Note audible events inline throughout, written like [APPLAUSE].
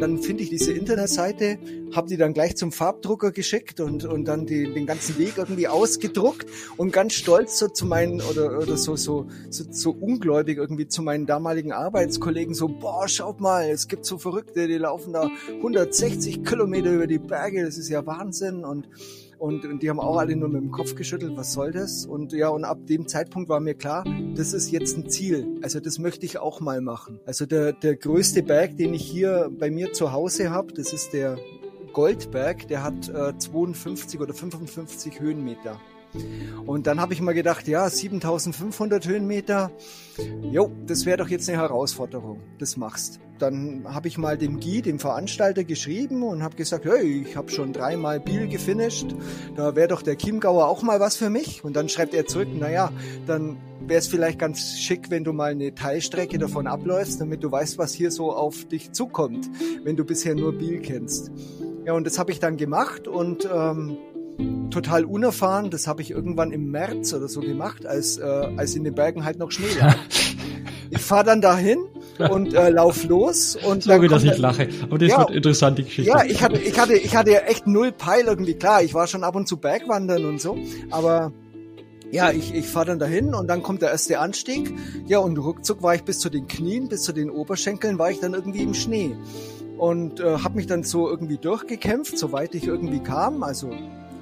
dann finde ich diese Internetseite, habe die dann gleich zum Farbdrucker geschickt und, und dann die, den ganzen Weg irgendwie ausgedruckt und ganz stolz so zu meinen oder, oder so, so, so, so ungläubig irgendwie zu meinen damaligen Arbeitskollegen so, boah, schaut mal, es gibt so Verrückte, die laufen da 160 Kilometer über die Berge, das ist ja Wahnsinn und und, und die haben auch alle nur mit dem Kopf geschüttelt, was soll das? Und ja, und ab dem Zeitpunkt war mir klar, das ist jetzt ein Ziel. Also das möchte ich auch mal machen. Also der, der größte Berg, den ich hier bei mir zu Hause habe, das ist der Goldberg, der hat äh, 52 oder 55 Höhenmeter. Und dann habe ich mal gedacht, ja, 7500 Höhenmeter, jo, das wäre doch jetzt eine Herausforderung, das machst. Dann habe ich mal dem Guy, dem Veranstalter, geschrieben und habe gesagt, hey, ich habe schon dreimal Biel gefinisht, da wäre doch der Chiemgauer auch mal was für mich. Und dann schreibt er zurück, naja, dann wäre es vielleicht ganz schick, wenn du mal eine Teilstrecke davon abläufst, damit du weißt, was hier so auf dich zukommt, wenn du bisher nur Biel kennst. Ja, und das habe ich dann gemacht und ähm, total unerfahren. Das habe ich irgendwann im März oder so gemacht, als, äh, als in den Bergen halt noch Schnee lag. [LAUGHS] ich fahre dann dahin und äh, lauf los und Sorry, dass ich lache, aber das ja, wird interessant die Geschichte. Ja, ich hatte ich hatte ich hatte echt null Peil irgendwie klar. Ich war schon ab und zu Bergwandern und so, aber ja, ich, ich fahre dann dahin und dann kommt der erste Anstieg. Ja, und ruckzuck war ich bis zu den Knien, bis zu den Oberschenkeln war ich dann irgendwie im Schnee und äh, habe mich dann so irgendwie durchgekämpft, soweit ich irgendwie kam. Also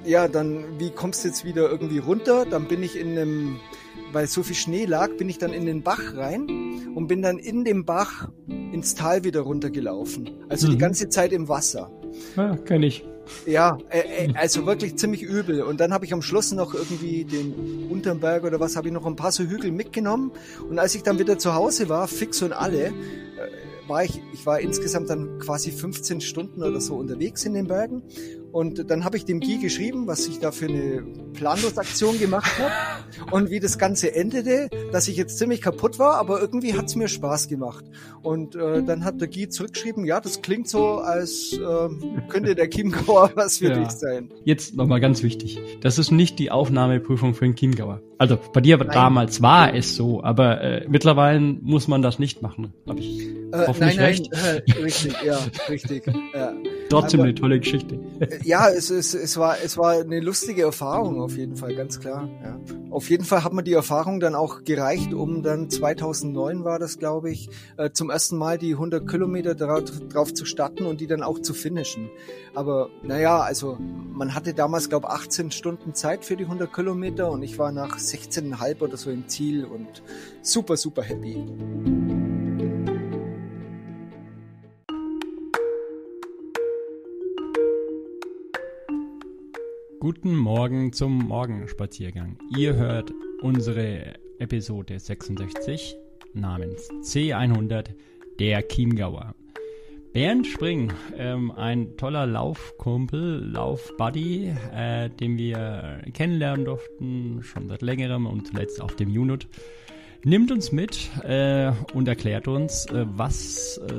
ja, dann, wie kommst du jetzt wieder irgendwie runter? Dann bin ich in einem, weil so viel Schnee lag, bin ich dann in den Bach rein und bin dann in dem Bach ins Tal wieder runtergelaufen. Also mhm. die ganze Zeit im Wasser. Ja, kenn ich. Ja, äh, also wirklich ziemlich übel. Und dann habe ich am Schluss noch irgendwie den Unterberg oder was, habe ich noch ein paar so Hügel mitgenommen. Und als ich dann wieder zu Hause war, fix und alle, äh, war ich, ich war insgesamt dann quasi 15 Stunden oder so unterwegs in den Bergen. Und dann habe ich dem Guy geschrieben, was ich da für eine Planlosaktion gemacht habe und wie das Ganze endete, dass ich jetzt ziemlich kaputt war, aber irgendwie hat's mir Spaß gemacht. Und äh, dann hat der Guy zurückgeschrieben, ja, das klingt so, als äh, könnte der Chiemgauer [LAUGHS] was für ja. dich sein. Jetzt nochmal ganz wichtig, das ist nicht die Aufnahmeprüfung für den Chiemgauer. Also bei dir nein. damals war es so, aber äh, mittlerweile muss man das nicht machen, habe ich äh, hoffentlich nein, recht. Nein, äh, richtig, ja, richtig. Ja. [LAUGHS] Trotzdem aber, eine tolle Geschichte. Ja, es, es, es, war, es war eine lustige Erfahrung auf jeden Fall, ganz klar. Ja. Auf jeden Fall hat mir die Erfahrung dann auch gereicht, um dann 2009 war das, glaube ich, äh, zum ersten Mal die 100 Kilometer drauf, drauf zu starten und die dann auch zu finishen. Aber naja, also man hatte damals, glaube ich, 18 Stunden Zeit für die 100 Kilometer und ich war nach 16,5 oder so im Ziel und super, super happy. Guten Morgen zum Morgenspaziergang. Ihr hört unsere Episode 66 namens C100 der Chiemgauer. Bernd Spring, ähm, ein toller Laufkumpel, Laufbuddy, äh, den wir kennenlernen durften, schon seit längerem und zuletzt auf dem Unit nimmt uns mit äh, und erklärt uns, äh, was äh,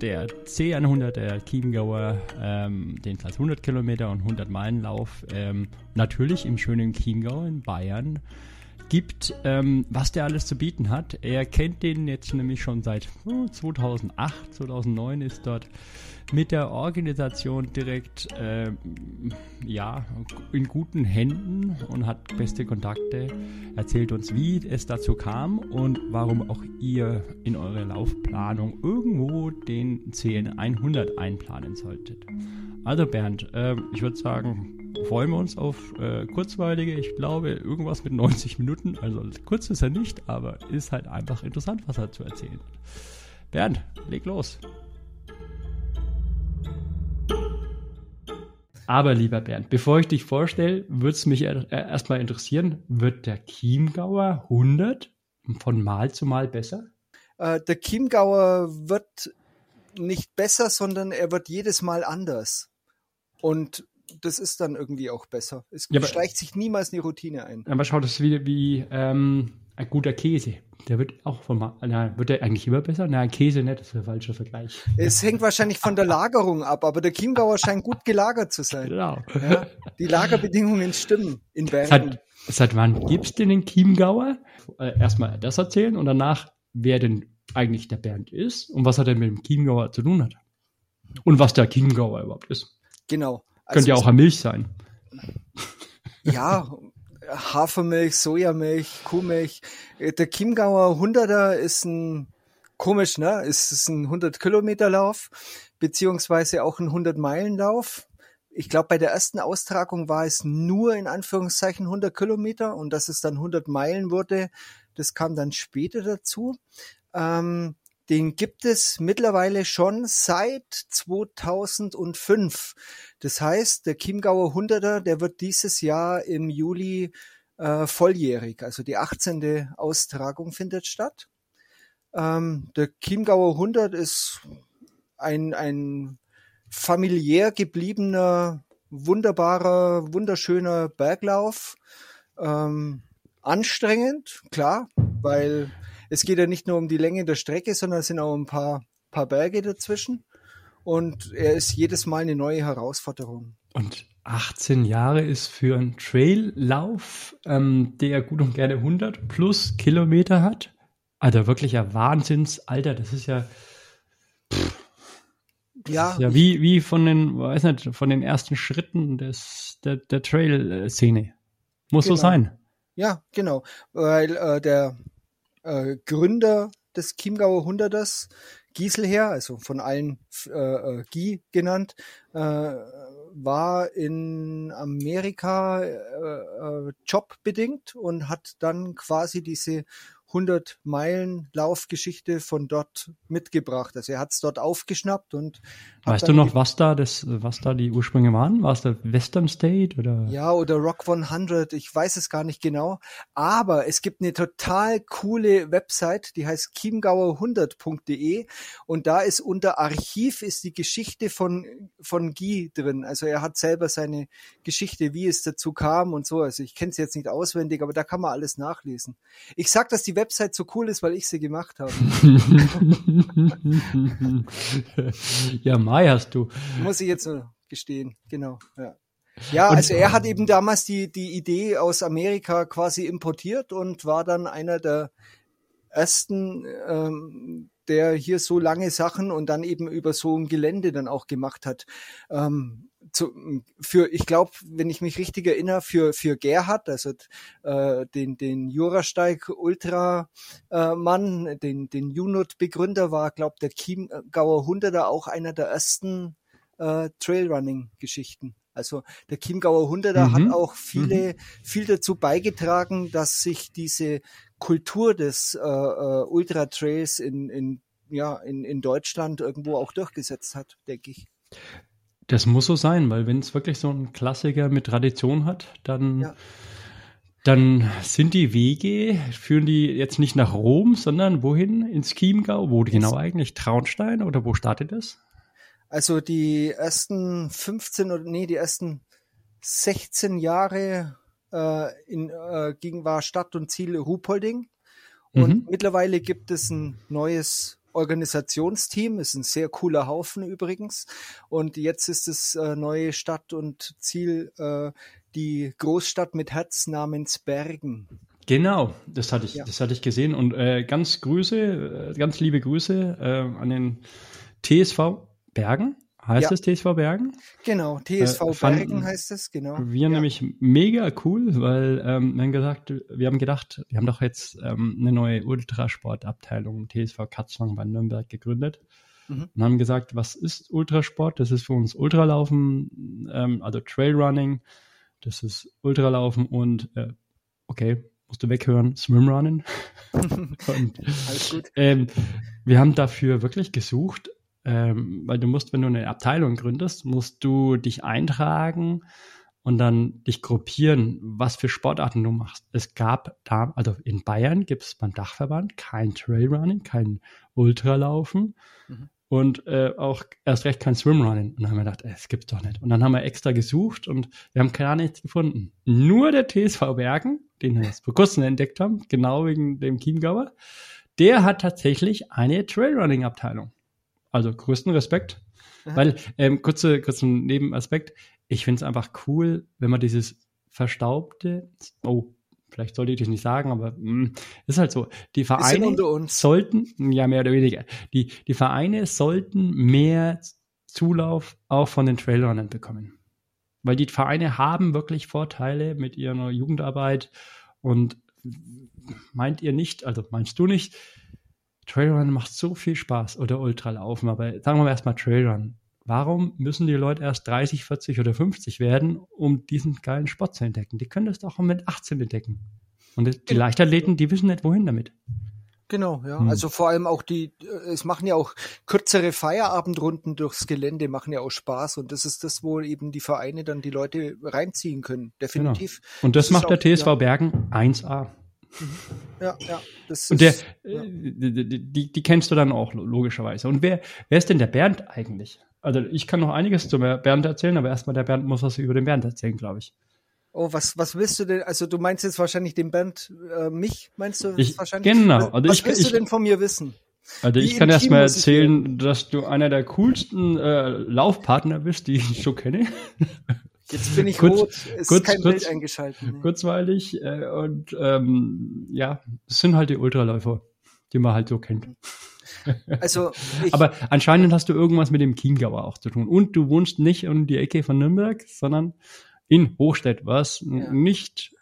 der C100, der Chiemgauer, ähm, den 100 Kilometer und 100 Meilen Lauf, ähm, natürlich im schönen Chiemgau in Bayern gibt, ähm, was der alles zu bieten hat. Er kennt den jetzt nämlich schon seit oh, 2008, 2009 ist dort mit der Organisation direkt äh, ja, in guten Händen und hat beste Kontakte. Erzählt uns, wie es dazu kam und warum auch ihr in eure Laufplanung irgendwo den CN100 einplanen solltet. Also Bernd, äh, ich würde sagen, freuen wir uns auf äh, kurzweilige, ich glaube irgendwas mit 90 Minuten. Also kurz ist er nicht, aber ist halt einfach interessant, was er zu erzählen hat. Bernd, leg los. Aber lieber Bernd, bevor ich dich vorstelle, würde es mich erstmal interessieren, wird der Chiemgauer 100 von Mal zu Mal besser? Äh, der Chiemgauer wird nicht besser, sondern er wird jedes Mal anders. Und das ist dann irgendwie auch besser. Es ja, schleicht sich niemals eine Routine ein. Aber schau, das ist wie, wie ähm, ein guter Käse. Der wird auch von mal, na, wird der eigentlich immer besser? Nein, Käse nicht, das ist ein falscher Vergleich. Es hängt wahrscheinlich von der Lagerung ab, aber der Chiemgauer scheint gut gelagert zu sein. Genau. Ja, die Lagerbedingungen stimmen in Bergen. Seit, wann gibt's denn den Chiemgauer? Äh, erstmal das erzählen und danach, wer denn eigentlich der Bernd ist und was er denn mit dem Chiemgauer zu tun hat. Und was der Chiemgauer überhaupt ist. Genau. Also Könnte ja auch Milch sein. Ja, Hafermilch, Sojamilch, Kuhmilch. Der Chiemgauer 100er ist ein komisch, ne? Es ist ein 100 Kilometer Lauf, beziehungsweise auch ein 100 Meilen Lauf. Ich glaube, bei der ersten Austragung war es nur in Anführungszeichen 100 Kilometer und dass es dann 100 Meilen wurde, das kam dann später dazu. Ähm, den gibt es mittlerweile schon seit 2005. Das heißt, der Chiemgauer 100er, der wird dieses Jahr im Juli äh, volljährig. Also die 18. Austragung findet statt. Ähm, der Chiemgauer 100 ist ein, ein familiär gebliebener, wunderbarer, wunderschöner Berglauf. Ähm, anstrengend, klar, weil es geht ja nicht nur um die Länge der Strecke, sondern es sind auch ein paar, paar Berge dazwischen. Und er ist jedes Mal eine neue Herausforderung. Und 18 Jahre ist für einen Traillauf, ähm, der gut und gerne 100 plus Kilometer hat. Alter, wirklich ein Wahnsinnsalter. Das ist ja. Pff, das ja. Ist ja wie, wie von den, weiß nicht, von den ersten Schritten des, der, der Trail-Szene. Muss genau. so sein. Ja, genau. Weil äh, der äh, Gründer des Chiemgauer Hunderters, Gieselher, also von allen äh, äh, Guy genannt, äh, war in Amerika äh, äh, jobbedingt und hat dann quasi diese 100 Meilen Laufgeschichte von dort mitgebracht. Also er hat es dort aufgeschnappt und weißt du noch, was da das, was da die Ursprünge waren? War es der Western State oder? Ja, oder Rock 100. Ich weiß es gar nicht genau. Aber es gibt eine total coole Website, die heißt chiemgauer100.de und da ist unter Archiv ist die Geschichte von von Guy drin. Also er hat selber seine Geschichte, wie es dazu kam und so. Also ich kenne es jetzt nicht auswendig, aber da kann man alles nachlesen. Ich sag, dass die Website so cool ist, weil ich sie gemacht habe. [LAUGHS] ja, Mai hast du. Muss ich jetzt nur gestehen, genau. Ja. Ja, also er hat eben damals die, die Idee aus Amerika quasi importiert und war dann einer der ersten, ähm, der hier so lange Sachen und dann eben über so ein Gelände dann auch gemacht hat. Ähm, zu, für, ich glaube, wenn ich mich richtig erinnere, für, für Gerhard, also äh, den, den Jurasteig Ultra äh, den, den Junot-Begründer war, glaube der Chiemgauer Hunderter auch einer der ersten äh, Trailrunning-Geschichten. Also der Chiemgauer Hunderter mhm. hat auch viele, mhm. viel dazu beigetragen, dass sich diese Kultur des äh, äh, Ultra Trails in, in, ja, in, in Deutschland irgendwo auch durchgesetzt hat, denke ich. Das muss so sein, weil wenn es wirklich so ein Klassiker mit Tradition hat, dann, ja. dann sind die Wege, führen die jetzt nicht nach Rom, sondern wohin? Ins Chiemgau? Wo genau eigentlich? Traunstein oder wo startet es? Also die ersten 15 oder nee, die ersten 16 Jahre äh, in, äh, ging, war Stadt und Ziel Ruhpolding. Und mhm. mittlerweile gibt es ein neues Organisationsteam, ist ein sehr cooler Haufen übrigens. Und jetzt ist es äh, neue Stadt und Ziel äh, die Großstadt mit Herz namens Bergen. Genau, das hatte ich, ja. das hatte ich gesehen. Und äh, ganz Grüße, äh, ganz liebe Grüße äh, an den TSV Bergen. Heißt ja. es TSV Bergen? Genau, TSV äh, Bergen heißt es, genau. Wir ja. nämlich mega cool, weil ähm, wir haben gesagt, wir haben gedacht, wir haben doch jetzt ähm, eine neue Ultrasportabteilung TSV Katzwang bei Nürnberg gegründet mhm. und haben gesagt, was ist Ultrasport? Das ist für uns Ultralaufen, ähm, also Trailrunning, das ist Ultralaufen und äh, okay, musst du weghören, Swimrunning. [LAUGHS] und, Alles gut. Ähm, wir haben dafür wirklich gesucht, ähm, weil du musst, wenn du eine Abteilung gründest, musst du dich eintragen und dann dich gruppieren, was für Sportarten du machst. Es gab da, also in Bayern gibt es beim Dachverband kein Trailrunning, kein Ultralaufen mhm. und äh, auch erst recht kein Swimrunning. Und dann haben wir gedacht, es gibt's doch nicht. Und dann haben wir extra gesucht und wir haben gar nichts gefunden. Nur der TSV Bergen, den wir jetzt vor kurzem entdeckt haben, genau wegen dem Chiemgauer, der hat tatsächlich eine Trailrunning-Abteilung. Also größten Respekt. Aha. Weil, ähm, kurze, kurzen Nebenaspekt, ich finde es einfach cool, wenn man dieses verstaubte, oh, vielleicht sollte ich das nicht sagen, aber mh, mm, ist halt so. Die Vereine sollten, ja mehr oder weniger, die, die Vereine sollten mehr Zulauf auch von den Trailrunnern bekommen. Weil die Vereine haben wirklich Vorteile mit ihrer Jugendarbeit und meint ihr nicht, also meinst du nicht, Trailrun macht so viel Spaß oder Ultralaufen, aber sagen wir mal erstmal Trailrun. Warum müssen die Leute erst 30, 40 oder 50 werden, um diesen geilen Sport zu entdecken? Die können das doch auch mit 18 entdecken. Und die genau. Leichtathleten, die wissen nicht, wohin damit. Genau, ja. Hm. Also vor allem auch die, äh, es machen ja auch kürzere Feierabendrunden durchs Gelände, machen ja auch Spaß und das ist das, wo eben die Vereine dann die Leute reinziehen können. Definitiv. Genau. Und das, das macht der TSV ja. Bergen 1A. Ja, ja. Das und der, ist, ja. Äh, die, die, die, kennst du dann auch logischerweise. Und wer, wer ist denn der Bernd eigentlich? Also ich kann noch einiges zu Bernd erzählen, aber erstmal der Bernd muss was über den Bernd erzählen, glaube ich. Oh, was, was willst du denn? Also du meinst jetzt wahrscheinlich den Band, äh, mich meinst du ich, wahrscheinlich? Genau. Also was ich, willst ich, du denn von mir wissen? Also Wie ich kann erst mal erzählen, dass du einer der coolsten äh, Laufpartner bist, die ich so kenne. Jetzt bin ich kurz, rot, es kurz, ist kein kurz, Bild eingeschaltet. Nee. Kurzweilig äh, und ähm, ja, es sind halt die Ultraläufer, die man halt so kennt. [LAUGHS] Also Aber anscheinend hast du irgendwas mit dem Chiemgauer auch zu tun. Und du wohnst nicht um die Ecke von Nürnberg, sondern in Hochstedt, was ja. nicht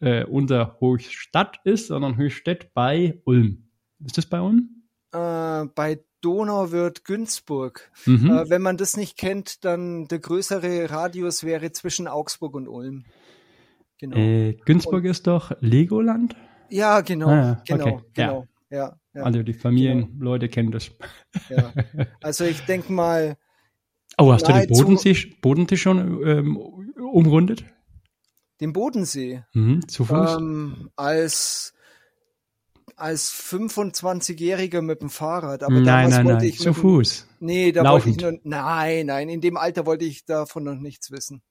äh, unser Hochstadt ist, sondern Hochstedt bei Ulm. Ist das bei Ulm? Äh, bei Donauwörth Günzburg. Mhm. Äh, wenn man das nicht kennt, dann der größere Radius wäre zwischen Augsburg und Ulm. Genau. Äh, Günzburg und, ist doch Legoland? Ja, genau, ah, genau, okay. genau. Ja. Ja, ja, also die Familienleute genau. kennen das. Ja. Also ich denke mal. Oh, hast du den Bodensee, Bodensee schon ähm, umrundet? Den Bodensee? Mhm, zu Fuß? Ähm, als als 25-Jähriger mit dem Fahrrad. Aber nein, nein, nein, zu dem, Fuß. Nee, da Laufend. wollte ich nur, nein, nein, in dem Alter wollte ich davon noch nichts wissen.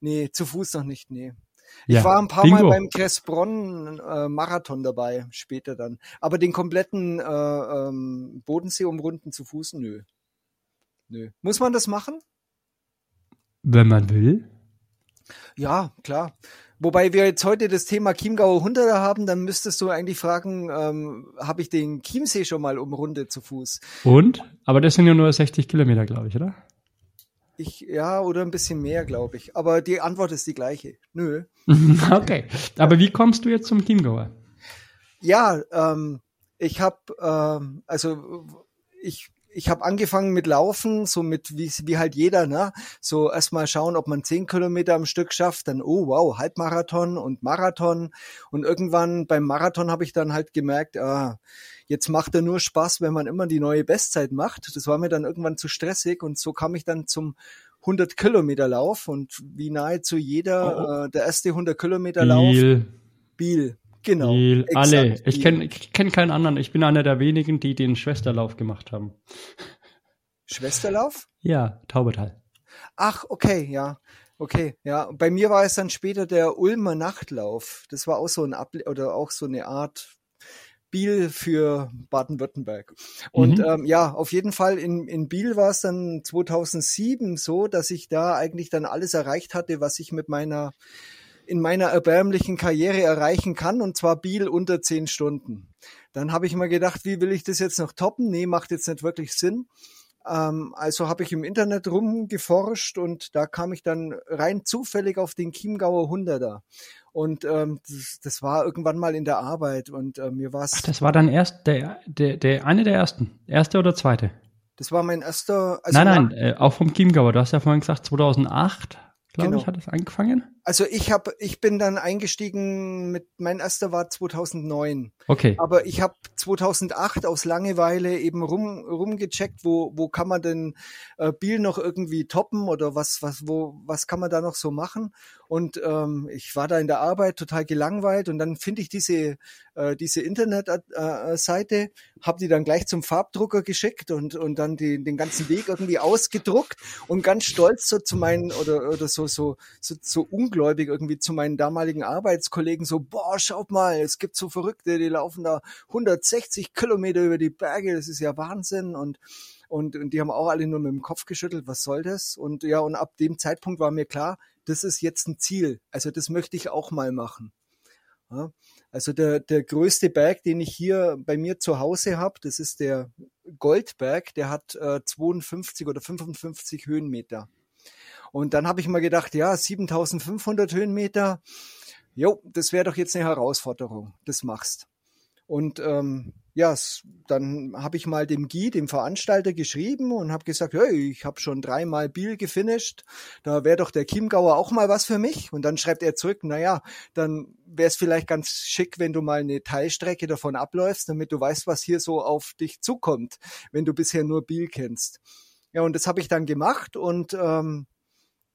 Nee, zu Fuß noch nicht, nee. Ja, ich war ein paar Bingo. Mal beim Kressbronn äh, Marathon dabei, später dann. Aber den kompletten äh, ähm, Bodensee umrunden zu Fuß, nö. Nö. Muss man das machen? Wenn man will. Ja, klar. Wobei wir jetzt heute das Thema Chiemgauer Hunderter haben, dann müsstest du eigentlich fragen, ähm, habe ich den Chiemsee schon mal umrundet zu Fuß? Und? Aber das sind ja nur 60 Kilometer, glaube ich, oder? Ich, ja, oder ein bisschen mehr, glaube ich. Aber die Antwort ist die gleiche. Nö. [LAUGHS] okay. Aber wie kommst du jetzt zum Chiemgauer? Ja, ähm, ich habe, ähm, also ich ich habe angefangen mit Laufen, so mit wie, wie halt jeder, ne? So erstmal schauen, ob man zehn Kilometer am Stück schafft, dann oh wow, Halbmarathon und Marathon. Und irgendwann beim Marathon habe ich dann halt gemerkt, ah, jetzt macht er nur Spaß, wenn man immer die neue Bestzeit macht. Das war mir dann irgendwann zu stressig und so kam ich dann zum 100 Kilometer Lauf und wie nahezu jeder oh. äh, der erste 100 Kilometer Lauf Biel. Biel Genau. Die, alle. Ich kenne kenn keinen anderen. Ich bin einer der wenigen, die den Schwesterlauf gemacht haben. Schwesterlauf? Ja, Taubertal. Ach, okay, ja. Okay, ja. Bei mir war es dann später der Ulmer Nachtlauf. Das war auch so ein Able oder auch so eine Art Biel für Baden-Württemberg. Und mhm. ähm, ja, auf jeden Fall in, in Biel war es dann 2007 so, dass ich da eigentlich dann alles erreicht hatte, was ich mit meiner in meiner erbärmlichen Karriere erreichen kann, und zwar Biel unter zehn Stunden. Dann habe ich mir gedacht, wie will ich das jetzt noch toppen? Nee, macht jetzt nicht wirklich Sinn. Ähm, also habe ich im Internet rumgeforscht und da kam ich dann rein zufällig auf den Chiemgauer Hunderter. Und ähm, das, das, war irgendwann mal in der Arbeit und äh, mir war es. Das war dann erst der, der, der eine der ersten. Erste oder zweite? Das war mein erster. Also nein, nein, äh, auch vom Chiemgauer. Du hast ja vorhin gesagt, 2008 glaube genau. ich, hat es angefangen. Also ich habe, ich bin dann eingestiegen mit, mein erster war 2009. Okay. Aber ich habe 2008 aus Langeweile eben rum rumgecheckt, wo wo kann man denn äh, Biel noch irgendwie toppen oder was was wo was kann man da noch so machen? Und ähm, ich war da in der Arbeit total gelangweilt und dann finde ich diese äh, diese Internetseite, äh, habe die dann gleich zum Farbdrucker geschickt und und dann die, den ganzen Weg irgendwie ausgedruckt und ganz stolz so zu meinen oder oder so so so, so ungläubig irgendwie zu meinen damaligen Arbeitskollegen so boah schaut mal es gibt so Verrückte die laufen da 160 Kilometer über die Berge das ist ja Wahnsinn und und, und die haben auch alle nur mit dem Kopf geschüttelt, was soll das? Und ja, und ab dem Zeitpunkt war mir klar, das ist jetzt ein Ziel. Also das möchte ich auch mal machen. Ja, also der, der größte Berg, den ich hier bei mir zu Hause habe, das ist der Goldberg, der hat äh, 52 oder 55 Höhenmeter. Und dann habe ich mal gedacht, ja, 7500 Höhenmeter, jo, das wäre doch jetzt eine Herausforderung, das machst. Und ähm, ja, dann habe ich mal dem Guy, dem Veranstalter, geschrieben und habe gesagt, hey, ich habe schon dreimal Biel gefinisht, da wäre doch der Chiemgauer auch mal was für mich. Und dann schreibt er zurück, naja, dann wäre es vielleicht ganz schick, wenn du mal eine Teilstrecke davon abläufst, damit du weißt, was hier so auf dich zukommt, wenn du bisher nur Biel kennst. Ja, und das habe ich dann gemacht und ähm,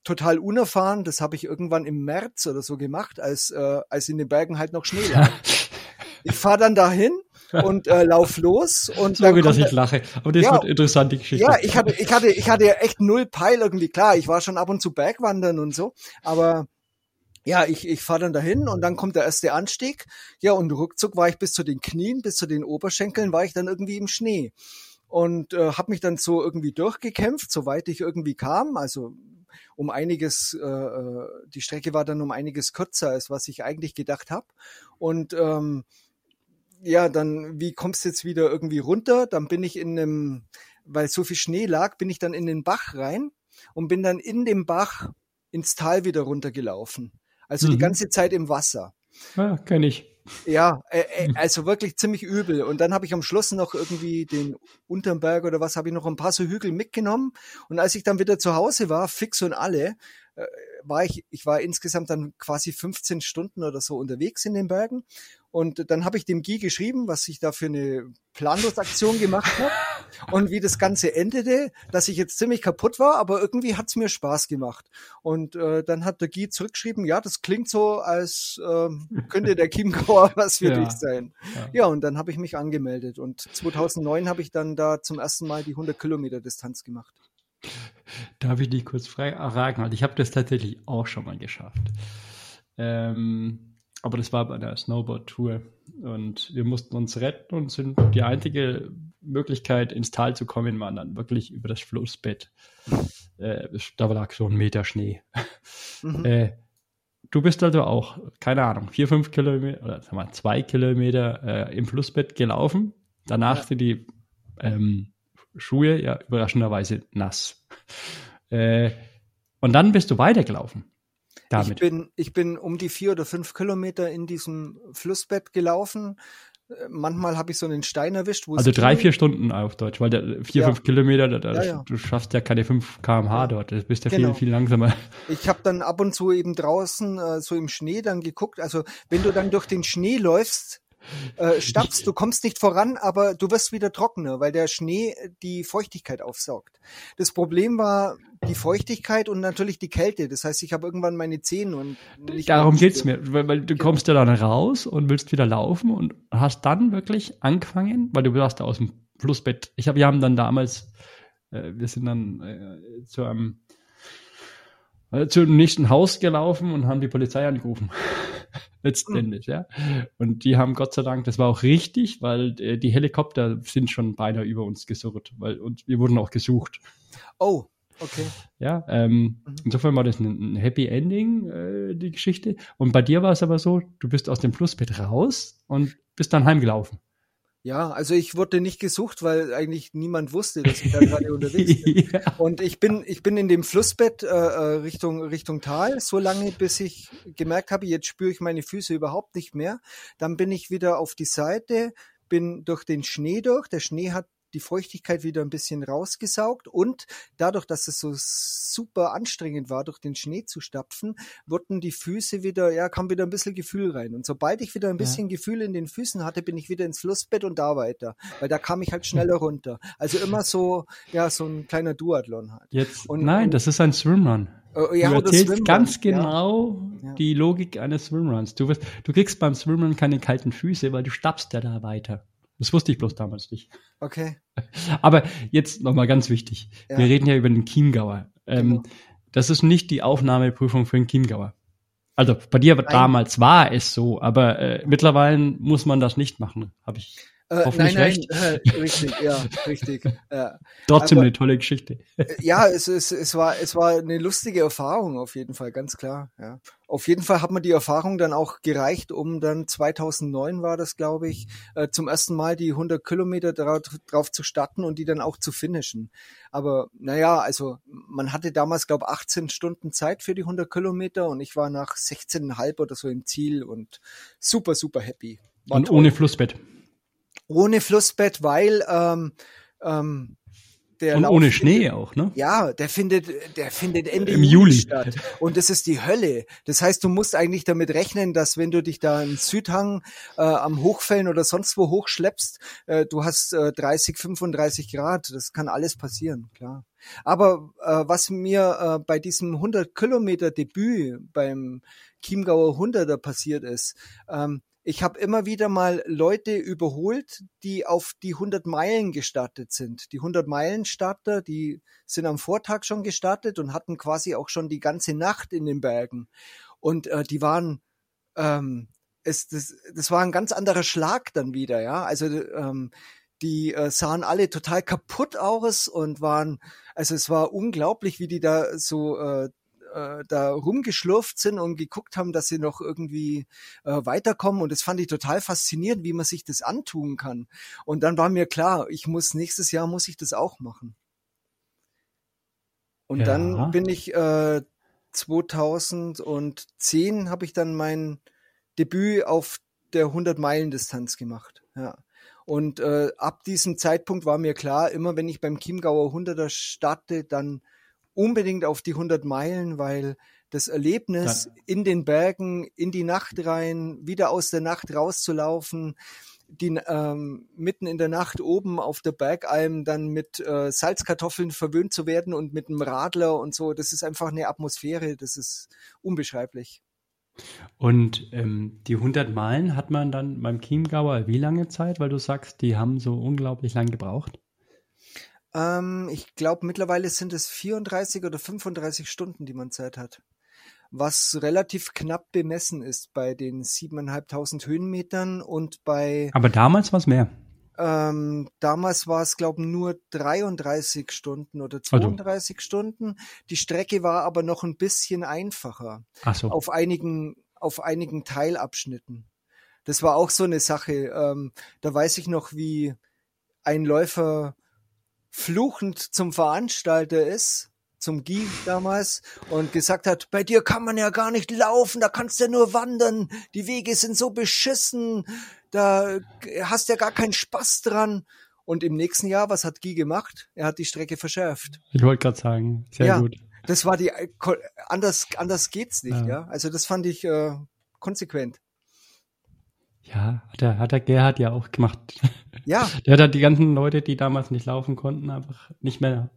total unerfahren. Das habe ich irgendwann im März oder so gemacht, als, äh, als in den Bergen halt noch Schnee lag. [LAUGHS] ich fahre dann dahin und äh, lauf los und Sorry, dass ich lache, aber das ja, wird interessant die Geschichte. Ja, ich hatte ich hatte ich hatte echt null Peil irgendwie klar, ich war schon ab und zu Bergwandern und so, aber ja, ich, ich fahre dann dahin und dann kommt der erste Anstieg. Ja, und ruckzuck war ich bis zu den Knien, bis zu den Oberschenkeln, war ich dann irgendwie im Schnee. Und äh, habe mich dann so irgendwie durchgekämpft, soweit ich irgendwie kam. Also um einiges, äh, äh, die Strecke war dann um einiges kürzer, als was ich eigentlich gedacht habe. Und ähm, ja, dann, wie kommst du jetzt wieder irgendwie runter? Dann bin ich in einem, weil so viel Schnee lag, bin ich dann in den Bach rein und bin dann in dem Bach ins Tal wieder runtergelaufen. Also mhm. die ganze Zeit im Wasser. Ja, kenne ich. Ja, äh, äh, also wirklich ziemlich übel. Und dann habe ich am Schluss noch irgendwie den Unterberg oder was, habe ich noch ein paar so Hügel mitgenommen. Und als ich dann wieder zu Hause war, fix und alle, äh, war ich, ich war insgesamt dann quasi 15 Stunden oder so unterwegs in den Bergen. Und dann habe ich dem Guy geschrieben, was ich da für eine Planlosaktion gemacht habe und wie das Ganze endete, dass ich jetzt ziemlich kaputt war, aber irgendwie hat's mir Spaß gemacht. Und äh, dann hat der Guy zurückgeschrieben, ja, das klingt so, als äh, könnte der Chiemgauer [LAUGHS] was für ja. dich sein. Ja. ja, und dann habe ich mich angemeldet und 2009 habe ich dann da zum ersten Mal die 100 Kilometer Distanz gemacht. Darf ich dich kurz fragen? Ich habe das tatsächlich auch schon mal geschafft. Ähm, aber das war bei einer Snowboard-Tour und wir mussten uns retten und sind die einzige Möglichkeit ins Tal zu kommen war dann wirklich über das Flussbett. Äh, da lag so ein Meter Schnee. Mhm. [LAUGHS] Äh, du bist also auch, keine Ahnung, vier, fünf Kilometer oder sag mal, zwei Kilometer äh, im Flussbett gelaufen. Danach ja. sind die ähm, Schuhe ja überraschenderweise nass. Äh, und dann bist du weitergelaufen. Damit. Ich bin, ich bin um die vier oder fünf Kilometer in diesem Flussbett gelaufen. Äh, manchmal habe ich so einen Stein erwischt. also drei, vier Stunden auf Deutsch, weil der vier, ja. fünf Kilometer, da, ja, ja. du schaffst ja keine fünf kmh dort, du bist ja genau. viel, viel langsamer. Ich habe dann ab und zu eben draußen äh, so im Schnee dann geguckt. Also wenn du dann durch den Schnee läufst, äh, [LAUGHS] stapfst, du kommst nicht voran, aber du wirst wieder trockener, weil der Schnee die Feuchtigkeit aufsaugt. Das Problem war die Feuchtigkeit und natürlich die Kälte. Das heißt, ich habe irgendwann meine Zähne und nicht darum geht's mir, weil, weil du kommst ja dann raus und willst wieder laufen und hast dann wirklich angefangen, weil du warst da aus dem Flussbett. Ich habe, wir haben dann damals, äh, wir sind dann äh, zu einem äh, zum nächsten Haus gelaufen und haben die Polizei angerufen letztendlich, ja. Und die haben Gott sei Dank, das war auch richtig, weil äh, die Helikopter sind schon beinahe über uns gesurrt, weil und wir wurden auch gesucht. Oh, okay. Ja, ähm, mhm. insofern war das ein, ein Happy Ending, äh, die Geschichte. Und bei dir war es aber so, du bist aus dem Flussbett raus und bist dann heimgelaufen. Ja, also ich wurde nicht gesucht, weil eigentlich niemand wusste, dass ich da gerade [LAUGHS] unterwegs bin. ja. Und ich bin, ich bin in dem Flussbett äh, äh, Richtung Richtung Tal, so lange, bis ich gemerkt habe, jetzt spüre ich meine Füße überhaupt nicht mehr. Dann bin ich wieder auf die Seite, bin durch den Schnee durch. Der Schnee hat die Feuchtigkeit wieder ein bisschen rausgesaugt und dadurch, dass es so super anstrengend war, durch den Schnee zu stapfen, wurden die Füße wieder, ja, kam wieder ein bisschen Gefühl rein. Und sobald ich wieder ein bisschen ja. Gefühl in den Füßen hatte, bin ich wieder ins Flussbett und da weiter, weil da kam ich halt schneller runter. Also immer so, ja, so ein kleiner Duathlon halt. Jetzt, und, nein, und, das ist ein Swimrun. Uh, ja, du erzählst ganz genau ja. die Logik eines Swimruns. Du, wirst, du kriegst beim Swimrun keine kalten Füße, weil du stapfst ja da weiter. Das wusste ich bloß damals nicht. Okay. [LAUGHS] Aber jetzt nochmal ganz wichtig. Ja. Wir reden ja über den Chiemgauer. Ähm, genau. Das ist nicht die Aufnahmeprüfung für den Chiemgauer. Also bei dir Nein. damals war es so, aber äh, mittlerweile muss man das nicht machen, habe ich. Äh, Hoffentlich nein. Nein, äh, richtig, ja, richtig. Ja. [LAUGHS] Trotzdem Aber, eine tolle Geschichte. Äh, ja, es, es, es, war, es war eine lustige Erfahrung auf jeden Fall, ganz klar. Ja. Auf jeden Fall hat mir die Erfahrung dann auch gereicht, um dann 2009 war das, glaube ich, äh, zum ersten Mal die 100 Kilometer drauf, drauf zu starten und die dann auch zu finishen. Aber naja, also man hatte damals, glaube ich, 18 Stunden Zeit für die 100 Kilometer und ich war nach 16,5 oder so im Ziel und super, super happy. War und toll. ohne Flussbett ohne Flussbett, weil ähm, ähm, der und Lauf ohne Schnee findet, auch, ne? Ja, der findet, der findet Ende Im Juli statt. Und das ist die Hölle. Das heißt, du musst eigentlich damit rechnen, dass wenn du dich da im Südhang äh, am Hochfällen oder sonst wo hochschleppst, äh, du hast äh, 30, 35 Grad. Das kann alles passieren, klar. Aber äh, was mir äh, bei diesem 100 Kilometer Debüt beim Chiemgauer 100er passiert ist, ähm, ich habe immer wieder mal Leute überholt, die auf die 100 Meilen gestartet sind. Die 100 Meilen Starter, die sind am Vortag schon gestartet und hatten quasi auch schon die ganze Nacht in den Bergen. Und äh, die waren, ähm, es, das, das war ein ganz anderer Schlag dann wieder, ja. Also ähm, die äh, sahen alle total kaputt aus und waren, also es war unglaublich, wie die da so äh, äh, da rumgeschlurft sind und geguckt haben, dass sie noch irgendwie äh, weiterkommen. Und das fand ich total faszinierend, wie man sich das antun kann. Und dann war mir klar, ich muss nächstes Jahr muss ich das auch machen. Und ja. dann bin ich äh, 2010 habe ich dann mein Debüt auf der 100 Meilen Distanz gemacht. Ja. Und äh, ab diesem Zeitpunkt war mir klar, immer wenn ich beim Chiemgauer 100er starte, dann unbedingt auf die 100 Meilen, weil das Erlebnis ja. in den Bergen, in die Nacht rein, wieder aus der Nacht rauszulaufen, die ähm, mitten in der Nacht oben auf der Bergalm dann mit äh, Salzkartoffeln verwöhnt zu werden und mit einem Radler und so, das ist einfach eine Atmosphäre, das ist unbeschreiblich. Und ähm, die 100 Meilen hat man dann beim Chiemgauer wie lange Zeit, weil du sagst, die haben so unglaublich lang gebraucht? Ähm, ich glaube, mittlerweile sind es 34 oder 35 Stunden, die man Zeit hat. Was relativ knapp bemessen ist bei den 7.500 Höhenmetern und bei. Aber damals war es mehr. Ähm, damals war es, glaube ich, nur 33 Stunden oder 32 also. Stunden. Die Strecke war aber noch ein bisschen einfacher. Ach so. Auf einigen, auf einigen Teilabschnitten. Das war auch so eine Sache. Ähm, da weiß ich noch, wie ein Läufer fluchend zum Veranstalter ist, zum Guy damals, und gesagt hat, bei dir kann man ja gar nicht laufen, da kannst du ja nur wandern, die Wege sind so beschissen, da hast ja gar keinen Spaß dran. Und im nächsten Jahr, was hat Guy gemacht? Er hat die Strecke verschärft. Ich wollte gerade sagen, sehr ja, gut. Das war die, anders, anders geht's nicht, ja. ja? Also das fand ich äh, konsequent. Ja, hat der, hat der Gerhard ja auch gemacht. [LAUGHS] Ja. Der hat halt die ganzen Leute, die damals nicht laufen konnten, einfach nicht mehr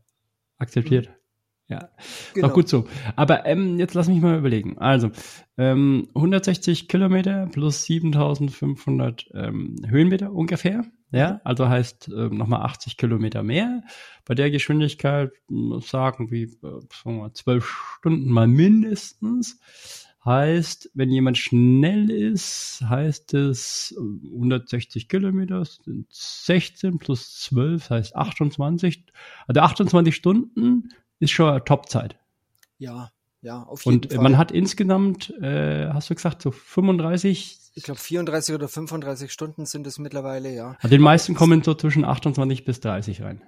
akzeptiert. Mhm. Ja, genau. auch gut so. Aber ähm, jetzt lass mich mal überlegen. Also, ähm, 160 Kilometer plus 7500 ähm, Höhenmeter ungefähr. Ja, also heißt äh, nochmal 80 Kilometer mehr. Bei der Geschwindigkeit sagen wir, äh, sagen wir 12 Stunden mal mindestens. Heißt, wenn jemand schnell ist, heißt es 160 Kilometer sind 16 plus 12 heißt 28. Also 28 Stunden ist schon Topzeit. Ja, ja, auf jeden Und Fall. Und man hat insgesamt, äh, hast du gesagt, so 35? Ich glaube 34 oder 35 Stunden sind es mittlerweile, ja. Also den meisten kommen so zwischen 28 bis 30 rein.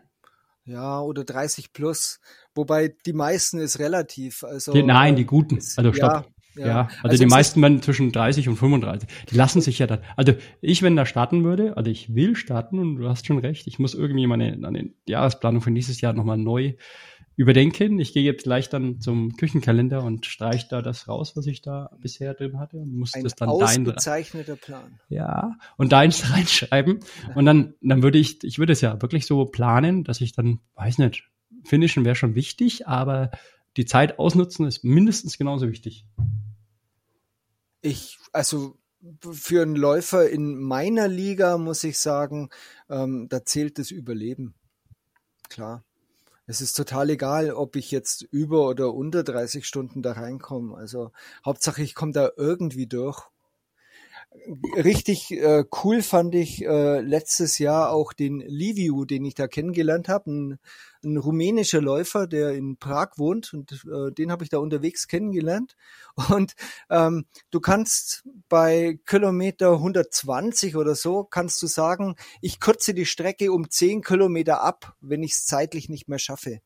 Ja, oder 30 plus. Wobei die meisten ist relativ. Also, die, nein, die guten. Also stopp. Ja, ja, ja also, also die meisten werden zwischen 30 und 35. Die lassen sich ja dann. Also ich, wenn da starten würde, also ich will starten und du hast schon recht, ich muss irgendwie meine, meine Jahresplanung für nächstes Jahr nochmal neu überdenken. Ich gehe jetzt gleich dann zum Küchenkalender und streiche da das raus, was ich da bisher drin hatte und muss Ein das dann ausgezeichneter dein, Plan. Ja, und deins [LAUGHS] reinschreiben. Und dann, dann würde ich, ich würde es ja wirklich so planen, dass ich dann, weiß nicht, finishen wäre schon wichtig, aber die Zeit ausnutzen ist mindestens genauso wichtig. Ich, also für einen Läufer in meiner Liga muss ich sagen, ähm, da zählt das Überleben. Klar. Es ist total egal, ob ich jetzt über oder unter 30 Stunden da reinkomme. Also Hauptsache, ich komme da irgendwie durch. Richtig äh, cool fand ich äh, letztes Jahr auch den Liviu, den ich da kennengelernt habe, ein, ein rumänischer Läufer, der in Prag wohnt und äh, den habe ich da unterwegs kennengelernt. Und ähm, du kannst bei Kilometer 120 oder so, kannst du sagen, ich kürze die Strecke um 10 Kilometer ab, wenn ich es zeitlich nicht mehr schaffe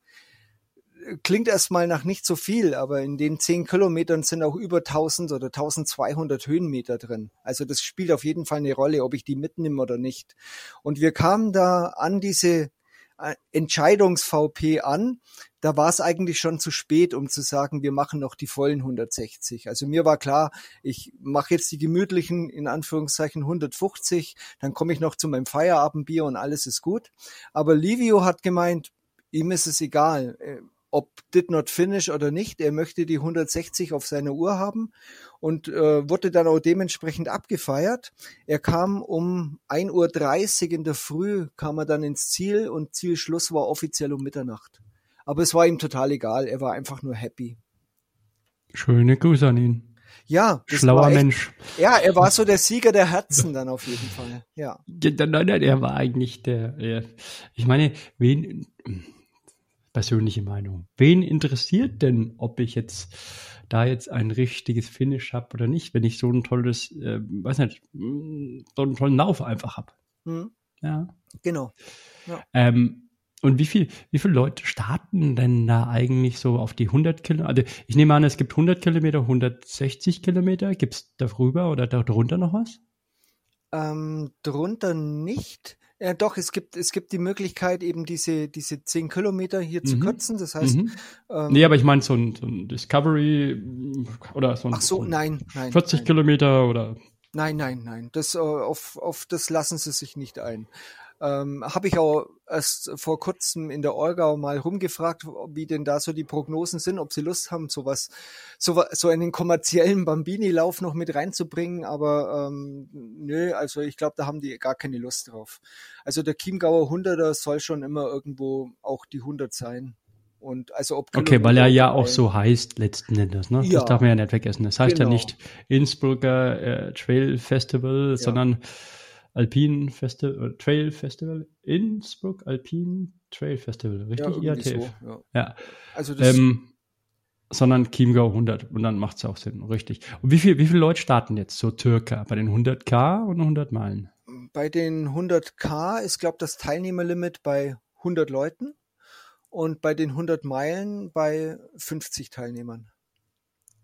klingt erstmal nach nicht so viel, aber in den zehn Kilometern sind auch über 1000 oder 1200 Höhenmeter drin. Also das spielt auf jeden Fall eine Rolle, ob ich die mitnehme oder nicht. Und wir kamen da an diese äh, Entscheidungs-VP an. Da war es eigentlich schon zu spät, um zu sagen, wir machen noch die vollen 160. Also mir war klar, ich mache jetzt die gemütlichen, in Anführungszeichen 150, dann komme ich noch zu meinem Feierabendbier und alles ist gut. Aber Livio hat gemeint, ihm ist es egal äh, ob did not finish oder nicht. Er möchte die 160 auf seiner Uhr haben und äh, wurde dann auch dementsprechend abgefeiert. Er kam um 1.30 Uhr in der Früh, kam er dann ins Ziel und Zielschluss war offiziell um Mitternacht. Aber es war ihm total egal, er war einfach nur happy. Schöne Grüße an ihn. Ja, schlauer echt, Mensch. Ja, er war so der Sieger der Herzen dann auf jeden Fall. Ja. Nein, nein, er war eigentlich der. Ich meine, wen persönliche Meinung. Wen interessiert denn, ob ich jetzt da jetzt ein richtiges Finish habe oder nicht, wenn ich so ein tolles, äh, weiß nicht, so einen tollen Lauf einfach habe. Mhm. Ja. Genau. Ja. Ähm, und wie viel, wie viele Leute starten denn da eigentlich so auf die 100 Kilometer? Also ich nehme an, es gibt 100 Kilometer, 160 Kilometer. Gibt es darüber oder darunter noch was? Ähm, drunter nicht. Ja, doch, es gibt, es gibt die Möglichkeit, eben diese, diese zehn Kilometer hier mhm. zu kürzen. Das heißt. Mhm. Ähm, nee, aber ich meine so ein, so ein Discovery oder so ein. Ach so, so ein nein, nein. 40 nein. Kilometer oder. Nein, nein, nein. Das, äh, auf, auf das lassen sie sich nicht ein. Ähm, Habe ich auch erst vor kurzem in der Orgau mal rumgefragt, wie denn da so die Prognosen sind, ob sie Lust haben, sowas, so, so einen kommerziellen Bambini-Lauf noch mit reinzubringen, aber ähm, nö, also ich glaube, da haben die gar keine Lust drauf. Also der Chiemgauer 100er soll schon immer irgendwo auch die 100 sein. Und also ob okay, weil er ja auch so heißt letzten Endes, ne? Ja, das darf man ja nicht vergessen. Das heißt genau. ja nicht Innsbrucker äh, Trail Festival, ja. sondern Alpine Festival, äh, Trail Festival, Innsbruck Alpine Trail Festival, richtig? Ja, IATF. So, ja. ja. Also das ähm, sondern Chiemgau 100 und dann macht es auch Sinn, richtig. Und wie, viel, wie viele Leute starten jetzt so circa bei den 100k und 100 Meilen? Bei den 100k ist, glaube ich, das Teilnehmerlimit bei 100 Leuten und bei den 100 Meilen bei 50 Teilnehmern.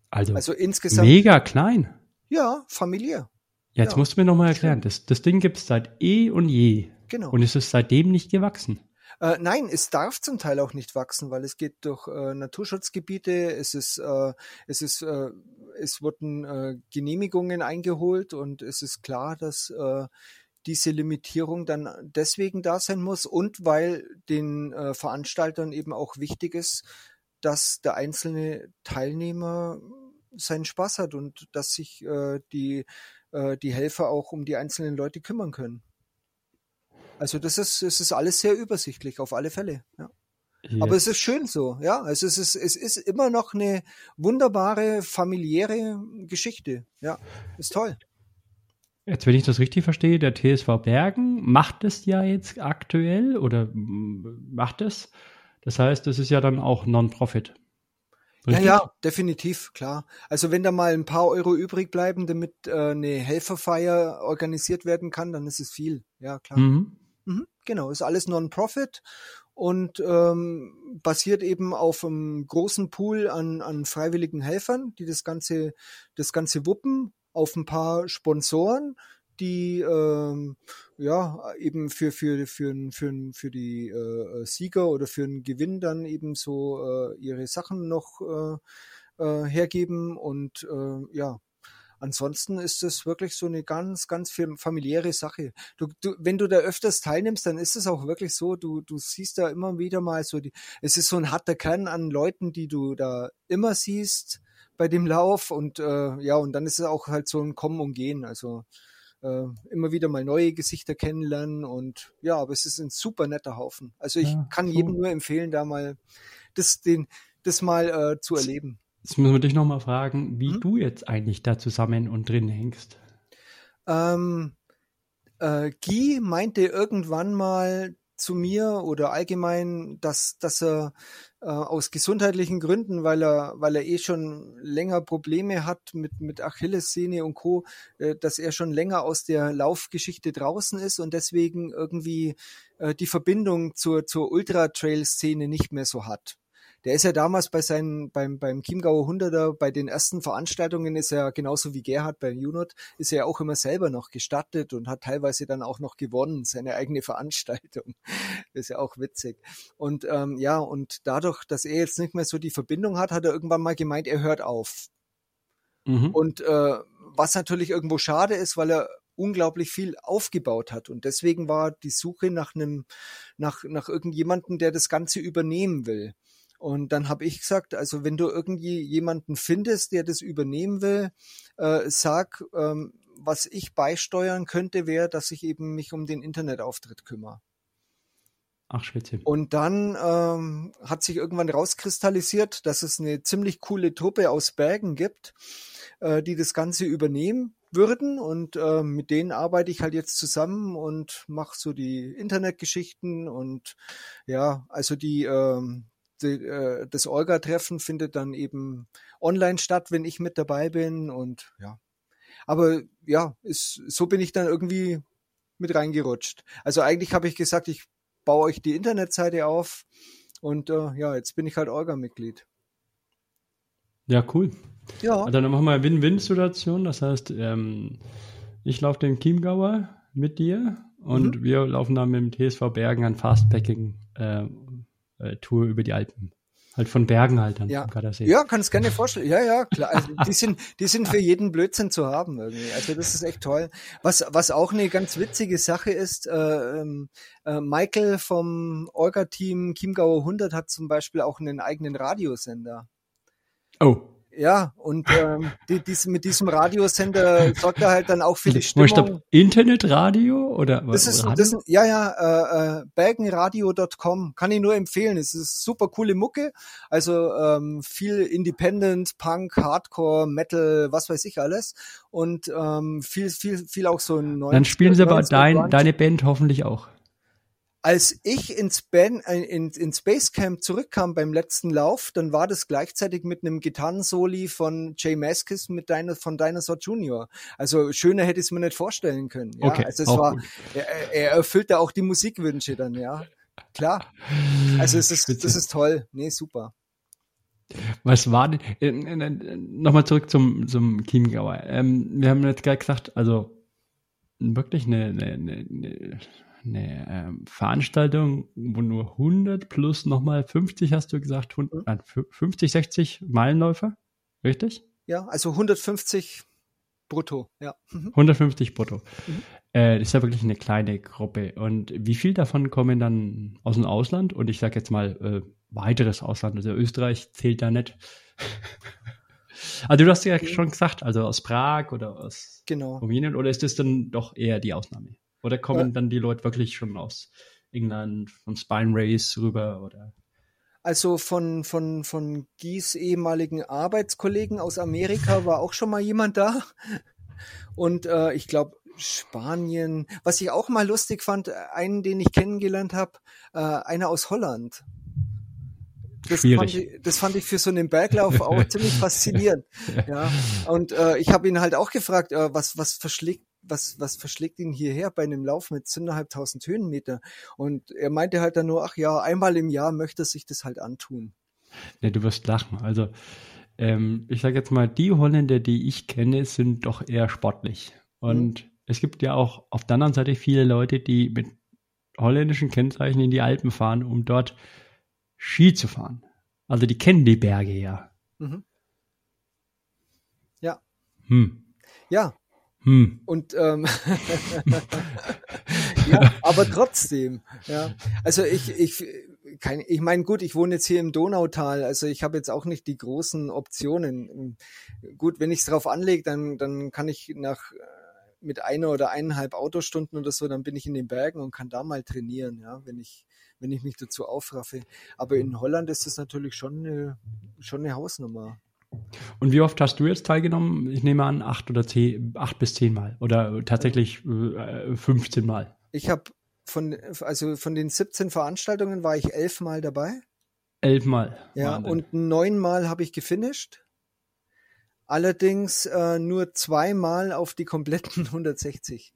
Also, also insgesamt. Mega klein. Ja, familiär. Ja, jetzt ja. musst du mir nochmal erklären. Das, das Ding gibt es seit eh und je. Genau. Und es ist seitdem nicht gewachsen. Äh, nein, es darf zum Teil auch nicht wachsen, weil es geht durch äh, Naturschutzgebiete, es ist, äh, es ist, äh, es wurden äh, Genehmigungen eingeholt und es ist klar, dass äh, diese Limitierung dann deswegen da sein muss und weil den Veranstaltern eben auch wichtig ist, dass der einzelne Teilnehmer seinen Spaß hat und dass sich die äh, die Helfer auch um die einzelnen Leute kümmern können. Also das ist, es ist alles sehr übersichtlich, auf alle Fälle. Ja. Yes. Aber es ist schön so, ja. Also es ist, es ist immer noch eine wunderbare familiäre Geschichte. Ja, ist toll. Jetzt, wenn ich das richtig verstehe, der TSV Bergen macht es ja jetzt aktuell oder macht es. Das heißt, es ist ja dann auch Non-Profit. Richtig? Ja, ja, definitiv, klar. Also wenn da mal ein paar Euro übrig bleiben, damit äh, eine Helferfeier organisiert werden kann, dann ist es viel. Ja, klar. Mhm. Mhm, genau, ist alles Non-Profit und ähm, basiert eben auf einem großen Pool an, an freiwilligen Helfern, die das Ganze, das Ganze wuppen, auf ein paar Sponsoren, die ähm, ja eben für für für für für die äh, Sieger oder für einen Gewinn dann eben so äh, ihre Sachen noch äh, äh, hergeben und äh, ja Ansonsten ist es wirklich so eine ganz, ganz familiäre Sache. Du, du, wenn du da öfters teilnimmst, dann ist es auch wirklich so, du, du siehst da immer wieder mal so die, es ist so ein harter Kern an Leuten, die du da immer siehst bei dem Lauf und äh, ja, und dann ist es auch halt so ein Kommen und Gehen. Also äh, immer wieder mal neue Gesichter kennenlernen und ja, aber es ist ein super netter Haufen. Also ich ja, kann so. jedem nur empfehlen, da mal das, den, das mal äh, zu erleben. Jetzt müssen wir dich nochmal fragen, wie hm? du jetzt eigentlich da zusammen und drin hängst. ähm, äh, Guy meinte irgendwann mal zu mir oder allgemein, dass, dass er aus gesundheitlichen Gründen, weil er, weil er eh schon länger Probleme hat mit, mit Achillessehne und Co., äh, dass er schon länger aus der Laufgeschichte draußen ist und deswegen irgendwie äh, die Verbindung zur, zur Ultra-Trail-Szene nicht mehr so hat der ist ja damals bei seinen, beim, beim Chiemgauer Hunderter, bei den ersten Veranstaltungen ist er genauso wie Gerhard bei Junot, ist er auch immer selber noch gestattet und hat teilweise dann auch noch gewonnen, seine eigene Veranstaltung. Das [LAUGHS] ist ja auch witzig. Und ähm, ja, und dadurch, dass er jetzt nicht mehr so die Verbindung hat, hat er irgendwann mal gemeint, er hört auf. Mhm. Und äh, was natürlich irgendwo schade ist, weil er unglaublich viel aufgebaut hat. Und deswegen war die Suche nach einem, nach, nach irgendjemanden, der das Ganze übernehmen will. Und dann habe ich gesagt, also wenn du irgendwie jemanden findest, der das übernehmen will, äh, sag, ähm, was ich beisteuern könnte, wäre, dass ich eben mich um den Internetauftritt kümmere. Ach, Schwitze. Und dann ähm, hat sich irgendwann rauskristallisiert, dass es eine ziemlich coole Truppe aus Bergen gibt, äh, die das Ganze übernehmen würden und äh, mit denen arbeite ich halt jetzt zusammen und mache so die Internetgeschichten und ja, also die ähm, die, äh, das Olga-Treffen findet dann eben online statt, wenn ich mit dabei bin und ja. Aber ja, ist, so bin ich dann irgendwie mit reingerutscht. Also eigentlich habe ich gesagt, ich baue euch die Internetseite auf und äh, ja, jetzt bin ich halt Olga-Mitglied. Ja, cool. Ja. Also dann machen wir eine Win-Win-Situation. Das heißt, ähm, ich laufe den Chiemgauer mit dir und mhm. wir laufen dann mit dem TSV Bergen ein Fastpacking äh, äh, Tour über die Alpen. Halt von Bergen halt dann. Ja, ja kannst gerne vorstellen. Ja, ja, klar. Also die sind, die sind für jeden Blödsinn zu haben irgendwie. Also das ist echt toll. Was, was auch eine ganz witzige Sache ist, äh, ähm, äh, Michael vom Orga-Team Chiemgauer 100 hat zum Beispiel auch einen eigenen Radiosender. Oh. Ja, und ähm, die, dies, mit diesem Radiosender sorgt er halt dann auch für die Stimmung. Stopp, Internetradio oder was? Das ist, Radio? das ist ja, ja, äh, äh, bergenradio.com kann ich nur empfehlen. Es ist super coole Mucke, also ähm, viel Independent, Punk, Hardcore, Metal, was weiß ich alles und ähm, viel, viel, viel auch so ein Dann spielen sie aber dein, deine Band hoffentlich auch als ich ins, Band, äh, in, ins Basecamp zurückkam beim letzten Lauf, dann war das gleichzeitig mit einem Gitarrensoli von Jay Maskis mit Dino, von Dinosaur Jr. Also schöner hätte ich es mir nicht vorstellen können. Ja? Okay, also es war, er, er erfüllte auch die Musikwünsche dann, ja. Klar. Also es ist, das ist toll. Nee, super. Was war denn, äh, äh, nochmal zurück zum, zum Chiemgauer. Ähm, wir haben jetzt gerade gesagt, also wirklich eine, eine, eine eine ähm, Veranstaltung, wo nur 100 plus nochmal 50, hast du gesagt, 100, mhm. 50, 60 Meilenläufer, richtig? Ja, also 150 brutto, ja. 150 mhm. brutto. Mhm. Äh, das ist ja wirklich eine kleine Gruppe. Und wie viel davon kommen dann aus dem Ausland? Und ich sage jetzt mal äh, weiteres Ausland, also Österreich zählt da nicht. [LAUGHS] also du hast ja schon gesagt, also aus Prag oder aus genau. Rumänien, oder ist das dann doch eher die Ausnahme? Oder kommen ja. dann die Leute wirklich schon aus England, von Spine Race rüber oder? Also von, von, von Gies ehemaligen Arbeitskollegen aus Amerika war auch schon mal jemand da. Und äh, ich glaube, Spanien, was ich auch mal lustig fand, einen, den ich kennengelernt habe, äh, einer aus Holland. Das fand, ich, das fand ich für so einen Berglauf auch [LAUGHS] ziemlich faszinierend. [LAUGHS] Ja. Und äh, ich habe ihn halt auch gefragt, äh, was, was verschlägt was, was verschlägt ihn hierher bei einem Lauf mit 10.500 Höhenmeter? Und er meinte halt dann nur, ach ja, einmal im Jahr möchte er sich das halt antun. Ja, du wirst lachen. Also, ähm, ich sage jetzt mal, die Holländer, die ich kenne, sind doch eher sportlich. Und mhm. es gibt ja auch auf der anderen Seite viele Leute, die mit holländischen Kennzeichen in die Alpen fahren, um dort Ski zu fahren. Also die kennen die Berge ja. Mhm. Ja. Hm. Ja, hm. Und ähm, [LAUGHS] [LAUGHS] ja, aber trotzdem, ja. Also ich, ich, kein, ich meine, gut, ich wohne jetzt hier im Donautal, also ich habe jetzt auch nicht die großen Optionen. Gut, wenn ich es drauf anlege, dann, dann kann ich nach mit einer oder eineinhalb Autostunden oder so, dann bin ich in den Bergen und kann da mal trainieren, ja, wenn ich, wenn ich mich dazu aufraffe. Aber in Holland ist das natürlich schon eine, schon eine Hausnummer. Und wie oft hast du jetzt teilgenommen? Ich nehme an, acht oder zehn, acht bis zehn Mal oder tatsächlich äh, 15 Mal. Ich habe von, also von den 17 Veranstaltungen war ich elf Mal dabei. Elf Mal. Ja, Wahnsinn. und neun Mal habe ich gefinisht. Allerdings äh, nur zweimal auf die kompletten [LAUGHS] 160.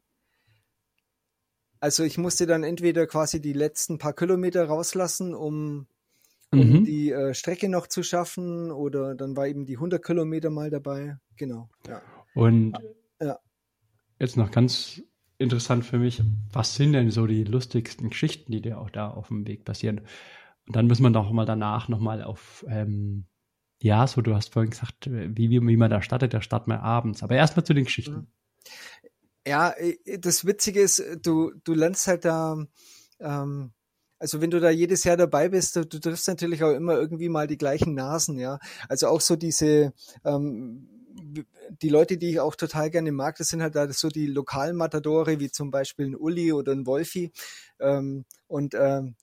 Also ich musste dann entweder quasi die letzten paar Kilometer rauslassen, um, um mhm. die äh, Strecke noch zu schaffen, oder dann war eben die 100 Kilometer mal dabei. Genau. Ja. Und ja. jetzt noch ganz interessant für mich, was sind denn so die lustigsten Geschichten, die dir auch da auf dem Weg passieren? Und dann müssen wir doch mal danach nochmal auf, ähm, ja, so du hast vorhin gesagt, wie, wie, wie man da startet, da startet man abends. Aber erstmal zu den Geschichten. Mhm. Ja, äh, das Witzige ist, du, du lernst halt da, ähm, also wenn du da jedes Jahr dabei bist, du, du triffst natürlich auch immer irgendwie mal die gleichen Nasen, ja. Also auch so diese, ähm, die Leute, die ich auch total gerne mag, das sind halt da so die Lokalmatadore, wie zum Beispiel ein Uli oder ein Wolfi. Ähm, und ähm,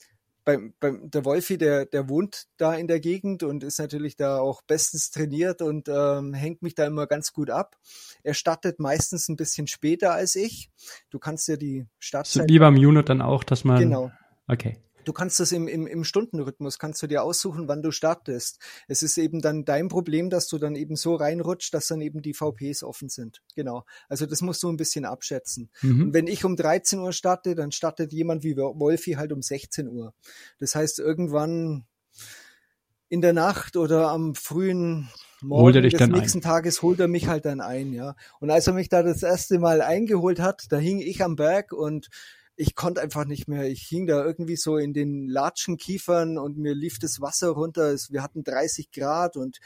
beim, beim, der Wolfi, der, der wohnt da in der Gegend und ist natürlich da auch bestens trainiert und ähm, hängt mich da immer ganz gut ab. Er startet meistens ein bisschen später als ich. Du kannst ja die Startzeit. So wie beim Unit dann auch, dass man. Genau. Okay. Du kannst das im, im, im Stundenrhythmus, kannst du dir aussuchen, wann du startest. Es ist eben dann dein Problem, dass du dann eben so reinrutscht, dass dann eben die VPs offen sind. Genau. Also das musst du ein bisschen abschätzen. Mhm. Und wenn ich um 13 Uhr starte, dann startet jemand wie Wolfi halt um 16 Uhr. Das heißt, irgendwann in der Nacht oder am frühen Morgen des nächsten ein. Tages holt er mich halt dann ein, ja. Und als er mich da das erste Mal eingeholt hat, da hing ich am Berg und ich konnte einfach nicht mehr. Ich hing da irgendwie so in den Latschenkiefern und mir lief das Wasser runter. Wir hatten 30 Grad und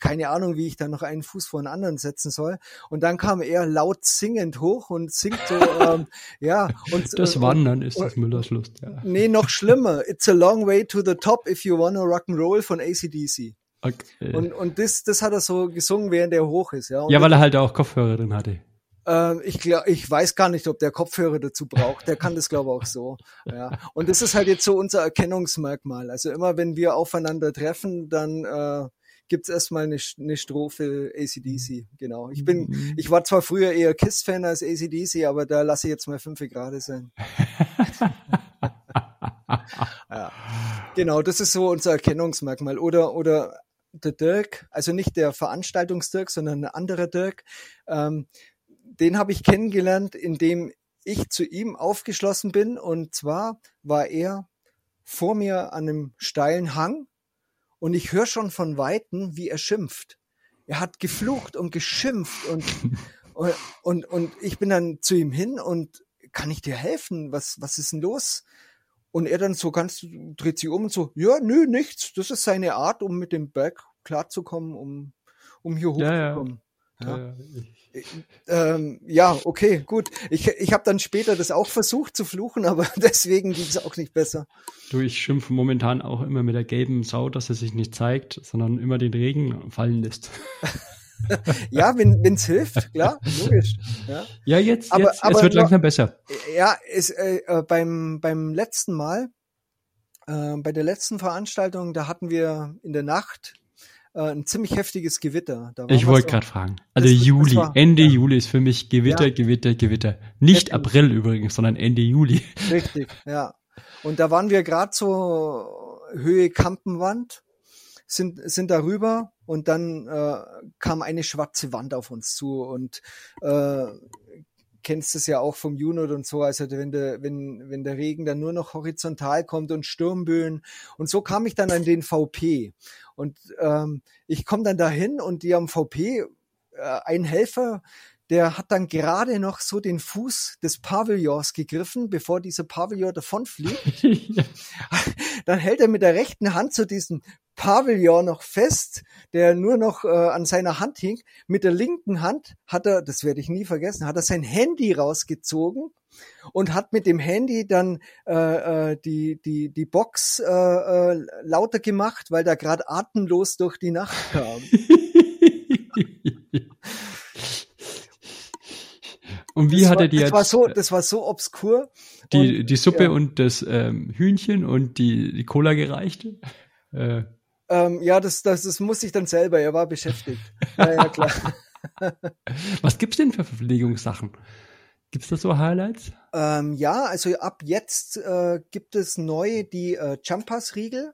keine Ahnung, wie ich da noch einen Fuß vor den anderen setzen soll. Und dann kam er laut singend hoch und singt so, [LAUGHS] ähm, ja. Und, das Wandern und, ist das Müllers Lust, ja. Nee, noch schlimmer. It's a long way to the top if you wanna rock and roll von ACDC. Okay. Und, und das, das hat er so gesungen, während er hoch ist, ja. Und ja, weil er halt auch Kopfhörer drin hatte. Ähm, ich glaube, ich weiß gar nicht, ob der Kopfhörer dazu braucht. Der kann das, glaube ich, auch so. Ja. Und das ist halt jetzt so unser Erkennungsmerkmal. Also immer, wenn wir aufeinander treffen, dann äh, gibt es erstmal eine, eine Strophe ACDC. Genau. Ich bin, mhm. ich war zwar früher eher Kiss-Fan als ACDC, aber da lasse ich jetzt mal fünf gerade sein. [LAUGHS] ja. Genau, das ist so unser Erkennungsmerkmal. Oder, oder der Dirk, also nicht der Veranstaltungsdirk, sondern ein anderer Dirk, ähm, den habe ich kennengelernt, indem ich zu ihm aufgeschlossen bin. Und zwar war er vor mir an einem steilen Hang und ich höre schon von Weitem, wie er schimpft. Er hat geflucht und geschimpft und, [LAUGHS] und, und, und ich bin dann zu ihm hin und kann ich dir helfen? Was, was ist denn los? Und er dann so ganz, dreht sich um und so, ja, nö, nichts. Das ist seine Art, um mit dem Berg klarzukommen, um, um hier hochzukommen. Ja, ja. Ja. ähm, ja, okay, gut. Ich, ich habe dann später das auch versucht zu fluchen, aber [LAUGHS] deswegen ging es auch nicht besser. Du, ich schimpfe momentan auch immer mit der gelben Sau, dass er sich nicht zeigt, sondern immer den Regen fallen lässt. [LAUGHS] ja, wenn es hilft, klar, logisch. Ja, ja jetzt, aber, jetzt aber es wird langsam besser. Ja, ist, äh, äh, beim, beim letzten Mal, äh, bei der letzten Veranstaltung, da hatten wir in der Nacht äh, ein ziemlich heftiges Gewitter. ich wollte gerade fragen. Also das, Juli, das war, Ende ja. Juli ist für mich Gewitter, ja. Gewitter, Gewitter. Nicht Heftig. April übrigens, sondern Ende Juli. Richtig, ja. Und da waren wir gerade so Höhe Kampenwand, sind, sind darüber und dann äh, kam eine schwarze Wand auf uns zu und äh, kennst es ja auch vom Junot und so, also wenn der, wenn, wenn der Regen dann nur noch horizontal kommt und Sturmböen. Und so kam ich dann an den VP. Und ähm, ich komme dann dahin und die am VP, äh, ein Helfer, der hat dann gerade noch so den Fuß des Pavillons gegriffen, bevor dieser Pavillon davonfliegt. [LAUGHS] dann hält er mit der rechten Hand so diesen Pavillon noch fest, der nur noch äh, an seiner Hand hing. Mit der linken Hand hat er, das werde ich nie vergessen, hat er sein Handy rausgezogen und hat mit dem Handy dann äh, äh, die die die Box äh, äh, lauter gemacht, weil da gerade atemlos durch die Nacht kam. [LAUGHS] und wie das hat er die das jetzt? War so, das war so obskur. Die, und, die Suppe ja. und das ähm, Hühnchen und die, die Cola gereicht? Äh, Ähm, ja, das, das, das muss ich dann selber. Er war beschäftigt. [LAUGHS] ja, ja, klar. Was gibt's denn für Verpflegungssachen? Gibt's da so Highlights? Ähm, ja, also ab jetzt äh, gibt es neu die äh, Jumpers-Riegel.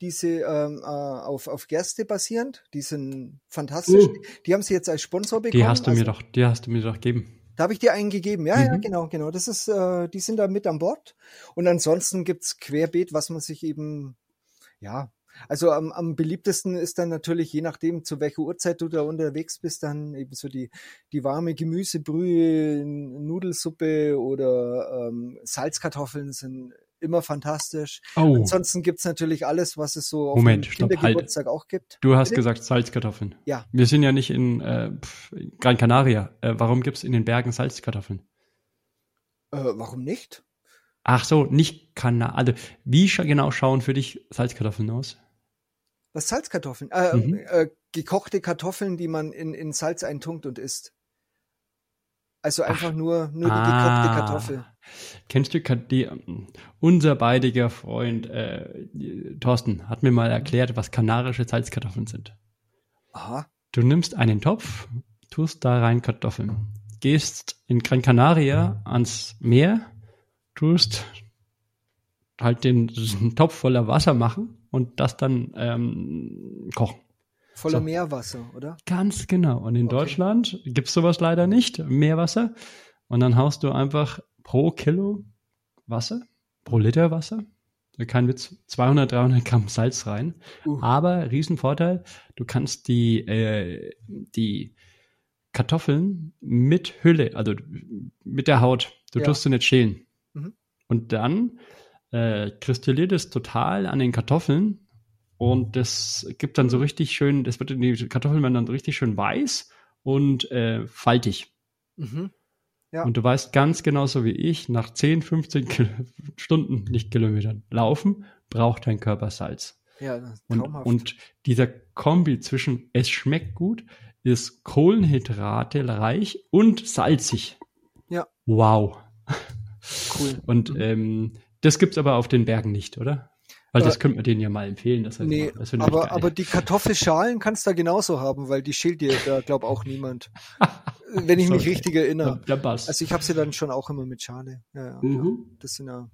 Diese ähm, äh, auf, auf Gerste basierend. Die sind fantastisch. Uh. Die haben sie jetzt als Sponsor bekommen. Die hast du also, mir doch, die hast du mir doch gegeben. Da habe ich dir einen gegeben. Ja, ja, Mhm. genau, genau. Das ist, äh, die sind da mit an Bord. Und ansonsten gibt's querbeet, was man sich eben, ja, also am, am beliebtesten ist dann natürlich, je nachdem, zu welcher Uhrzeit du da unterwegs bist, dann eben so die, die warme Gemüsebrühe, Nudelsuppe oder ähm, Salzkartoffeln sind immer fantastisch. Oh, Ansonsten gibt's natürlich alles, was es so auf Moment, dem stopp, halt. Kindergeburtstag auch gibt. du hast Bitte? gesagt Salzkartoffeln. Ja. Wir sind ja nicht in äh, Gran Canaria. Äh, warum gibt's in den Bergen Salzkartoffeln? Äh, warum nicht? Ach so, nicht Kana. Also, wie scha genau schauen für dich Salzkartoffeln aus? Was Salzkartoffeln? Äh, Mhm. äh, gekochte Kartoffeln, die man in, in Salz eintunkt und isst. Also einfach nur, nur die gekochte Ah. Kartoffel. Kennst du die, ähm, unser beidiger Freund äh, Thorsten hat mir mal erklärt, was kanarische Salzkartoffeln sind. Aha. Du nimmst einen Topf, tust da rein Kartoffeln, gehst in Gran Canaria ans Meer, tust halt den Topf voller Wasser machen und das dann ähm, kochen. Voller So. Meerwasser, oder? Ganz genau. Und in Okay. Deutschland gibt's sowas leider nicht, Meerwasser. Und dann haust du einfach pro Kilo Wasser, pro Liter Wasser, kein Witz, 200, 300 Gramm Salz rein. Uh. Aber Riesenvorteil, du kannst die, äh, die Kartoffeln mit Hülle, also mit der Haut, du Ja. tust sie nicht schälen. Mhm. Und dann äh, kristalliert es total an den Kartoffeln und das gibt dann so richtig schön, das wird die Kartoffeln werden dann richtig schön weiß und äh, faltig. Mhm. Ja. Und du weißt ganz genauso wie ich, nach 10, 15 Kil Stunden, nicht Kilometern, laufen, braucht dein Körper Salz. Ja, das ist Und, traumhaft. und dieser Kombi zwischen es schmeckt gut, ist Kohlenhydrate reich und salzig. Ja. Wow. cool. Und Mhm. ähm, das gibt's aber auf den Bergen nicht, oder? Weil das Äh, könnte man denen ja mal empfehlen. Das heißt, Nee, das aber, aber die Kartoffelschalen kannst du da genauso haben, weil die schält dir da, glaub auch niemand. [LAUGHS] [LAUGHS] Wenn ich mich richtig erinnere. der Bass. Also ich habe sie dann schon auch immer mit Schale. Ja, ja, Mhm. Das sind ja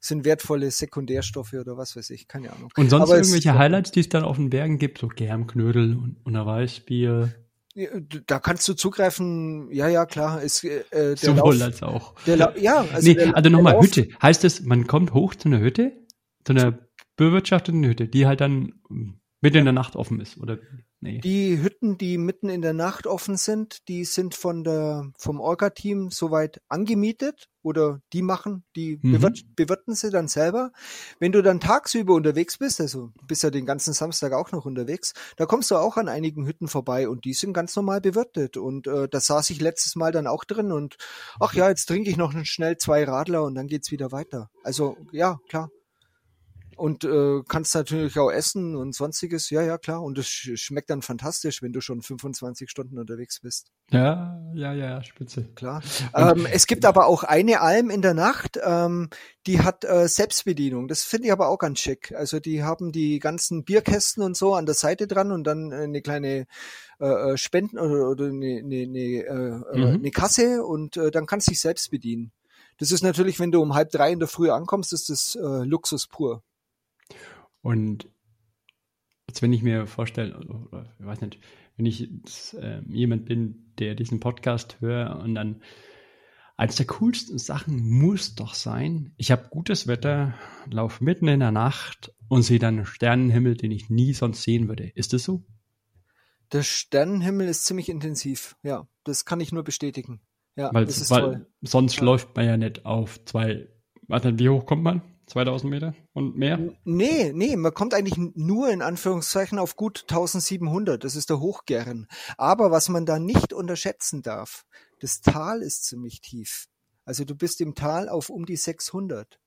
sind wertvolle Sekundärstoffe oder was weiß ich, keine Ahnung. und sonst aber es- irgendwelche Highlights, die es dann auf den Bergen gibt, so Germknödel und, und ein Weißbier, Da kannst du zugreifen, ja, ja, klar. Ist, äh, der sowohl Lauf, als auch. der La ja, also, nee, der, also der nochmal, Hütte. Heißt es, man kommt hoch zu einer Hütte, zu einer bewirtschafteten Hütte, die halt dann mitten in der Nacht offen ist, oder? Nee. Die Hütten, die mitten in der Nacht offen sind, die sind von der, vom Orga-Team soweit angemietet oder die machen, die Mhm. bewirt, bewirten sie dann selber. Wenn du dann tagsüber unterwegs bist, also bist ja den ganzen Samstag auch noch unterwegs, da kommst du auch an einigen Hütten vorbei und die sind ganz normal bewirtet. Und äh, da saß ich letztes Mal dann auch drin und ach ja, jetzt trinke ich noch schnell zwei Radler und dann geht's wieder weiter. Also ja, klar. Und äh, kannst natürlich auch essen und sonstiges, ja, ja, klar. Und es sch schmeckt dann fantastisch, wenn du schon 25 Stunden unterwegs bist. Ja, ja, ja, spitze. Klar. Ähm, es gibt aber auch eine Alm in der Nacht, ähm, die hat äh, Selbstbedienung. Das finde ich aber auch ganz schick. Also die haben die ganzen Bierkästen und so an der Seite dran und dann äh, eine kleine äh, äh, Spenden oder, oder eine, eine, eine, äh, Mhm. äh, eine Kasse und äh, dann kannst du dich selbst bedienen. Das ist natürlich, wenn du um halb drei in der Früh ankommst, ist das äh, Luxus pur. Und jetzt, wenn ich mir vorstelle, oder, ich weiß nicht, wenn ich jetzt, äh, jemand bin, der diesen Podcast hört und dann eines der coolsten Sachen muss doch sein, ich habe gutes Wetter, laufe mitten in der Nacht und sehe dann einen Sternenhimmel, den ich nie sonst sehen würde. Ist das so? Der Sternenhimmel ist ziemlich intensiv. Ja, das kann ich nur bestätigen. Ja, Weil, das ist weil toll. sonst Ja. läuft man ja nicht auf zwei, warte, wie hoch kommt man? 2000 Meter und mehr? Nee, nee, man kommt eigentlich nur in Anführungszeichen auf gut 1700. Das ist der Hochgern. Aber was man da nicht unterschätzen darf, das Tal ist ziemlich tief. Also du bist im Tal auf um die 600.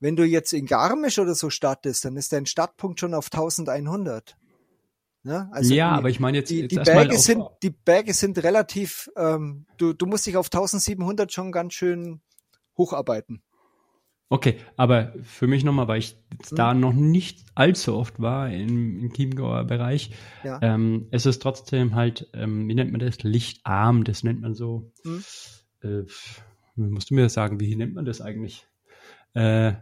Wenn du jetzt in Garmisch oder so startest, dann ist dein Startpunkt schon auf 1100. Ne? Also ja, die, aber ich meine jetzt, die, jetzt die Berge auf, sind, die Berge sind relativ, ähm, du, du musst dich auf 1700 schon ganz schön hocharbeiten. Okay, aber für mich nochmal, weil ich Hm. da noch nicht allzu oft war im, im Chiemgauer Bereich, Ja. ähm, es ist trotzdem halt, ähm, wie nennt man das? Lichtarm, das nennt man so. Hm. Äh, musst du mir das sagen, wie nennt man das eigentlich? Äh,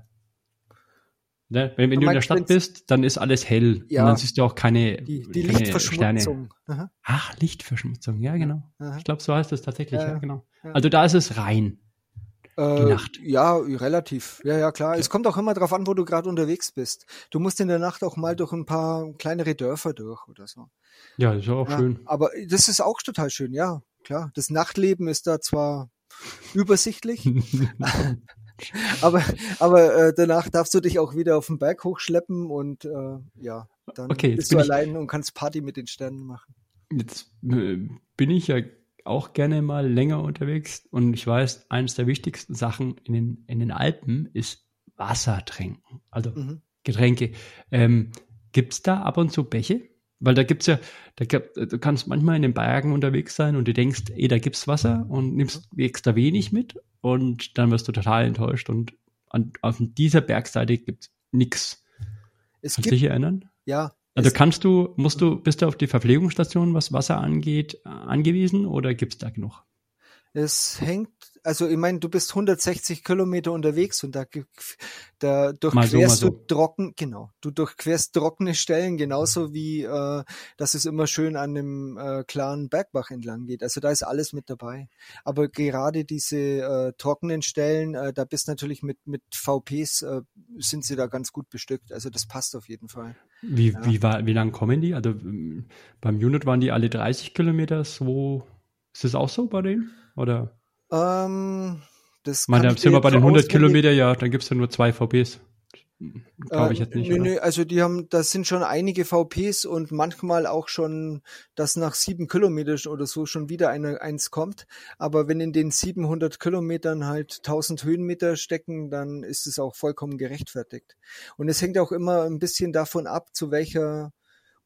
ne? Wenn, wenn Du in der Stadt bist, dann ist alles hell. Ja. Und dann siehst du auch keine, Die, die keine Lichtverschmutzung. Aha, Ach, Lichtverschmutzung, ja, genau. aha. Ich glaube, so heißt es tatsächlich, Ja, ja, genau. Also da ist es rein. Äh, Nacht. Ja, relativ. Ja, ja, klar. Es kommt auch immer drauf an, wo du gerade unterwegs bist. Du musst in der Nacht auch mal durch ein paar kleinere Dörfer durch oder so. Ja, das ist auch Ja, schön. aber das ist auch total schön, ja, klar. Das Nachtleben ist da zwar übersichtlich, [LAUGHS] aber, aber äh, danach darfst du dich auch wieder auf den Berg hochschleppen und äh, ja, dann Okay, bist du allein und kannst Party mit den Sternen machen. Jetzt äh, bin ich ja auch gerne mal länger unterwegs und ich weiß, eines der wichtigsten Sachen in den, in den Alpen ist Wasser trinken. Also Mhm. Getränke. Ähm, gibt's da ab und zu Bäche? Weil da gibt's ja, da, gibt- du kannst manchmal in den Bergen unterwegs sein und du denkst, ey, da gibt's Wasser und nimmst extra wenig mit und dann wirst du total enttäuscht und an, auf dieser Bergseite gibt's nix. Es Kannst du gibt, dich erinnern? ja, Also es, kannst du, musst du, bist du auf die Verpflegungsstation, was Wasser angeht, äh, angewiesen oder gibt's da genug? es hängt, also ich meine, du bist 160 Kilometer unterwegs und da, da Mal so, durchquerst mal du trocken, genau, du durchquerst trockene Stellen, genauso wie, äh, dass es immer schön an dem äh, klaren Bergbach entlang geht. Also da ist alles mit dabei. Aber gerade diese äh, trockenen Stellen, äh, da bist natürlich mit, mit VPs, äh, sind sie da ganz gut bestückt. Also das passt auf jeden Fall. Wie, Ja. wie, war, wie lang kommen die? Also beim Unit waren die alle 30 Kilometer, so ist das auch so bei denen? Oder? Ähm, das Ich meine, kann da ich sind wir bei den so 100 auswendig- Kilometer, ja, dann gibt's ja nur zwei VPs. Glaube ich jetzt nicht. Nö, oder? nö, also die haben, das sind schon einige VPs und manchmal auch schon, dass nach sieben Kilometern oder so schon wieder eine, eins kommt. Aber wenn in den 700 Kilometern halt 1000 Höhenmeter stecken, dann ist es auch vollkommen gerechtfertigt. Und es hängt auch immer ein bisschen davon ab, zu welcher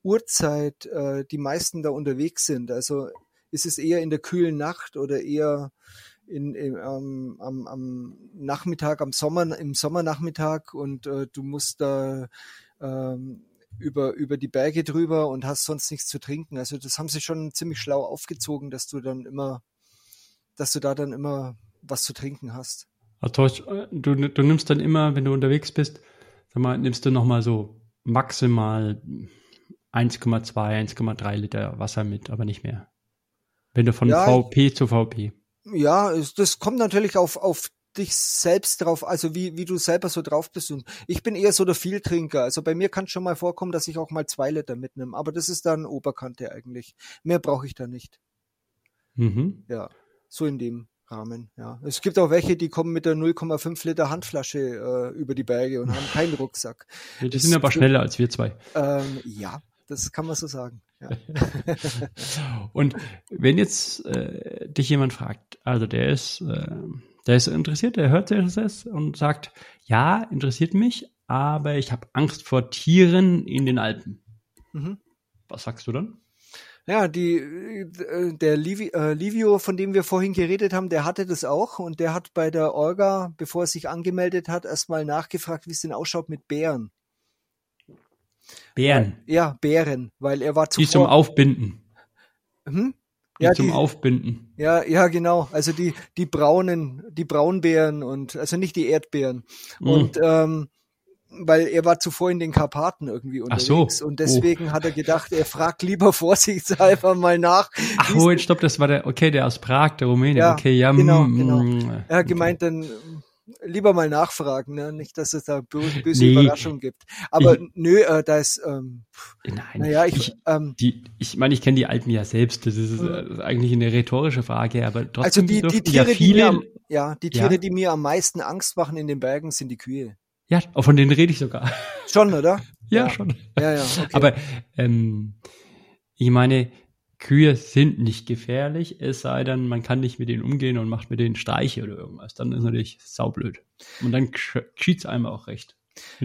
Uhrzeit äh, die meisten da unterwegs sind. Also ist es eher in der kühlen Nacht oder eher in, im, ähm, am, am Nachmittag, am Sommer, im Sommernachmittag und äh, du musst da ähm, über, über die Berge drüber und hast sonst nichts zu trinken. Also das haben sie schon ziemlich schlau aufgezogen, dass du dann immer, dass du da dann immer was zu trinken hast. Also, du, du nimmst dann immer, wenn du unterwegs bist, sag mal, nimmst du nochmal so maximal 1,2, 1,3 Liter Wasser mit, aber nicht mehr. Wenn du von Ja, VP zu VP. Ja, das kommt natürlich auf, auf dich selbst drauf, also wie, wie du selber so drauf bist. Und ich bin eher so der Vieltrinker. Also bei mir kann es schon mal vorkommen, dass ich auch mal zwei Liter mitnehme. Aber das ist dann Oberkante eigentlich. Mehr brauche ich da nicht. Mhm. Ja, so in dem Rahmen. Ja, es gibt auch welche, die kommen mit der 0,5 Liter Handflasche äh, über die Berge und haben keinen [LAUGHS] Rucksack. Die Das sind aber schneller als wir zwei. Ähm, ja, das kann man so sagen. Ja. [LAUGHS] Und wenn jetzt äh, dich jemand fragt, also der ist, äh, der ist interessiert, der hört das und sagt, ja, interessiert mich, aber ich habe Angst vor Tieren in den Alpen. Mhm. Was sagst du dann? Ja, die, äh, der äh, Livio, von dem wir vorhin geredet haben, der hatte das auch und der hat bei der Orga, bevor er sich angemeldet hat, erstmal nachgefragt, wie es denn ausschaut mit Bären. Bären, Ja, Bären, weil er war die zum zuvor. Aufbinden. hm? Die Ja, zum die, Aufbinden. ja, ja, genau. Also die, die braunen, die Braunbären und also nicht die Erdbeeren. Mhm. Und ähm, weil er war zuvor in den Karpaten irgendwie Ach so. unterwegs und deswegen hat er gedacht, er fragt lieber [LAUGHS] vorsichtshalber mal nach. Ach, oh, jetzt stopp, das war der, okay, der aus Prag, der Rumäne. Ja, okay, ja, genau, mm, genau. mm, Er hat okay. gemeint, dann lieber mal nachfragen, ne? nicht, dass es da böse, böse Nee. Überraschung gibt. Aber nö, äh, da ist, ähm, Nein, naja, ich, ich, ähm, die, ich meine, ich kenne die Alpen ja selbst. Das ist, äh, das ist eigentlich eine rhetorische Frage, aber also trotzdem die, die dürften Tiere, ja die mir, viele. am, ja, die Ja. Tiere, die mir am meisten Angst machen in den Bergen, sind die Kühe. ja, auch von denen rede ich sogar. Schon, oder? ja, Ja. schon. Ja, ja. Okay. Aber ähm, ich meine, Kühe sind nicht gefährlich, es sei denn, man kann nicht mit denen umgehen und macht mit denen Streiche oder irgendwas. Dann ist natürlich saublöd. Und dann geschieht's einem auch recht.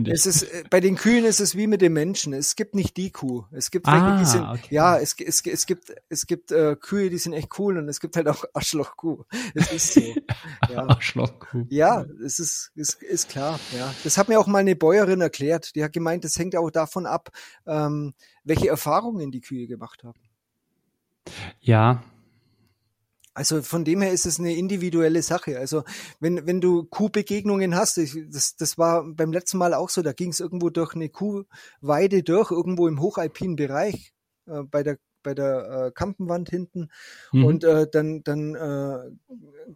Es ist, äh, bei den Kühen ist es wie mit den Menschen. Es gibt nicht die Kuh. Es gibt welche, Ah, die sind, okay. ja, es, es, es gibt, es gibt äh, Kühe, die sind echt cool und es gibt halt auch [LAUGHS] Arschlochkuh. Es ist so. [LAUGHS] ja. Arschlochkuh. Ja, es ist, ist, ist klar, ja. Das hat mir auch mal eine Bäuerin erklärt. Die hat gemeint, das hängt auch davon ab, ähm, welche Erfahrungen die Kühe gemacht haben. Ja, Also von dem her ist es eine individuelle Sache. Also wenn, wenn du Kuhbegegnungen hast, ich, das, das war beim letzten Mal auch so, da ging es irgendwo durch eine Kuhweide durch, irgendwo im hochalpinen Bereich, äh, bei der bei der äh, Kampenwand hinten Mhm. und äh, dann dann äh,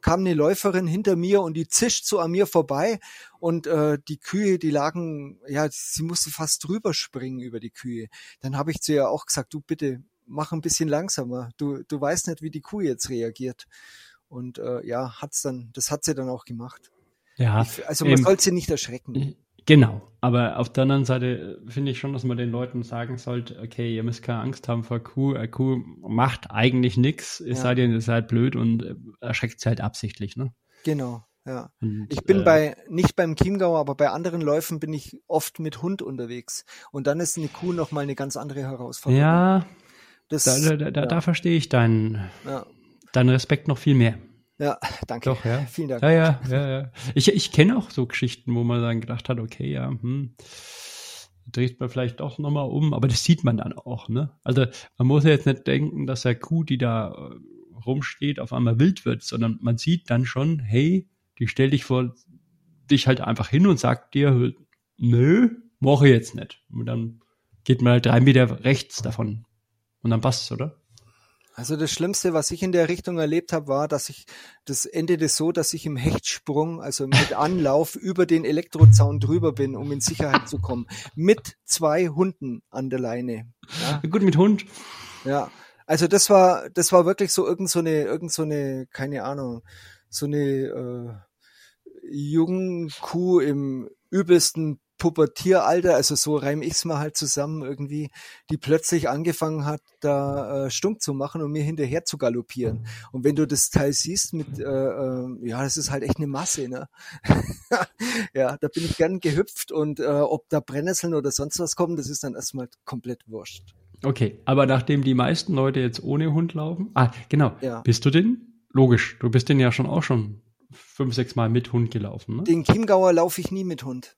kam eine Läuferin hinter mir und die zischt so an mir vorbei und äh, die Kühe, die lagen, ja, sie musste fast drüber springen über die Kühe. Dann habe ich zu ihr auch gesagt, du bitte mach ein bisschen langsamer. Du du weißt nicht, wie die Kuh jetzt reagiert. Und äh, ja, hat's dann, das hat sie dann auch gemacht. ja. Ich, also man ähm, soll sie nicht erschrecken. Genau, aber auf der anderen Seite äh, finde ich schon, dass man den Leuten sagen sollte, okay, ihr müsst keine Angst haben vor Kuh. Eine Kuh macht eigentlich nichts, es Ja. sei denn, ihr seid blöd und äh, erschreckt sie halt absichtlich. Ne? Genau, ja. Und, Ich bin äh, bei, nicht beim Chiemgauer, aber bei anderen Läufen bin ich oft mit Hund unterwegs. Und dann ist eine Kuh nochmal eine ganz andere Herausforderung. Ja, das, da, da, da, ja, da verstehe ich deinen, ja, deinen Respekt noch viel mehr. ja, [LAUGHS] danke. Doch, ja. [LAUGHS] Vielen Dank. Ja, ja, ja, ja. Ich, ich kenne auch so Geschichten, wo man dann gedacht hat, okay, ja, hm, dreht man vielleicht doch nochmal um, aber das sieht man dann auch, ne? Also man muss ja jetzt nicht denken, dass der Kuh, die da äh, rumsteht, auf einmal wild wird, sondern man sieht dann schon, hey, die stellt dich vor dich halt einfach hin und sagt dir, nö, mache jetzt nicht. Und dann geht man halt drei Meter rechts davon. Und dann passt's, oder? Also das Schlimmste, was ich in der Richtung erlebt habe, war, dass ich das endete so, dass ich im Hechtsprung, also mit Anlauf [LAUGHS] über den Elektrozaun drüber bin, um in Sicherheit zu kommen, mit zwei Hunden an der Leine. Ja, Gut, mit Hund. ja. Also das war, das war wirklich so irgend so eine, irgend so eine, keine Ahnung, so eine äh, Jungkuh im übelsten Pubertieralter, also so reim ich's mal halt zusammen irgendwie, die plötzlich angefangen hat, da äh, Stunk zu machen und mir hinterher zu galoppieren. Und wenn du das Teil siehst mit, äh, äh, ja, das ist halt echt eine Masse, ne? [LAUGHS] ja, da bin ich gern gehüpft und äh, ob da Brennnesseln oder sonst was kommen, das ist dann erstmal komplett wurscht. Okay, aber nachdem die meisten Leute jetzt ohne Hund laufen, ah, genau, Ja. bist du denn? Logisch, du bist den ja schon auch schon fünf, sechs Mal mit Hund gelaufen, ne? Den Chiemgauer laufe ich nie mit Hund.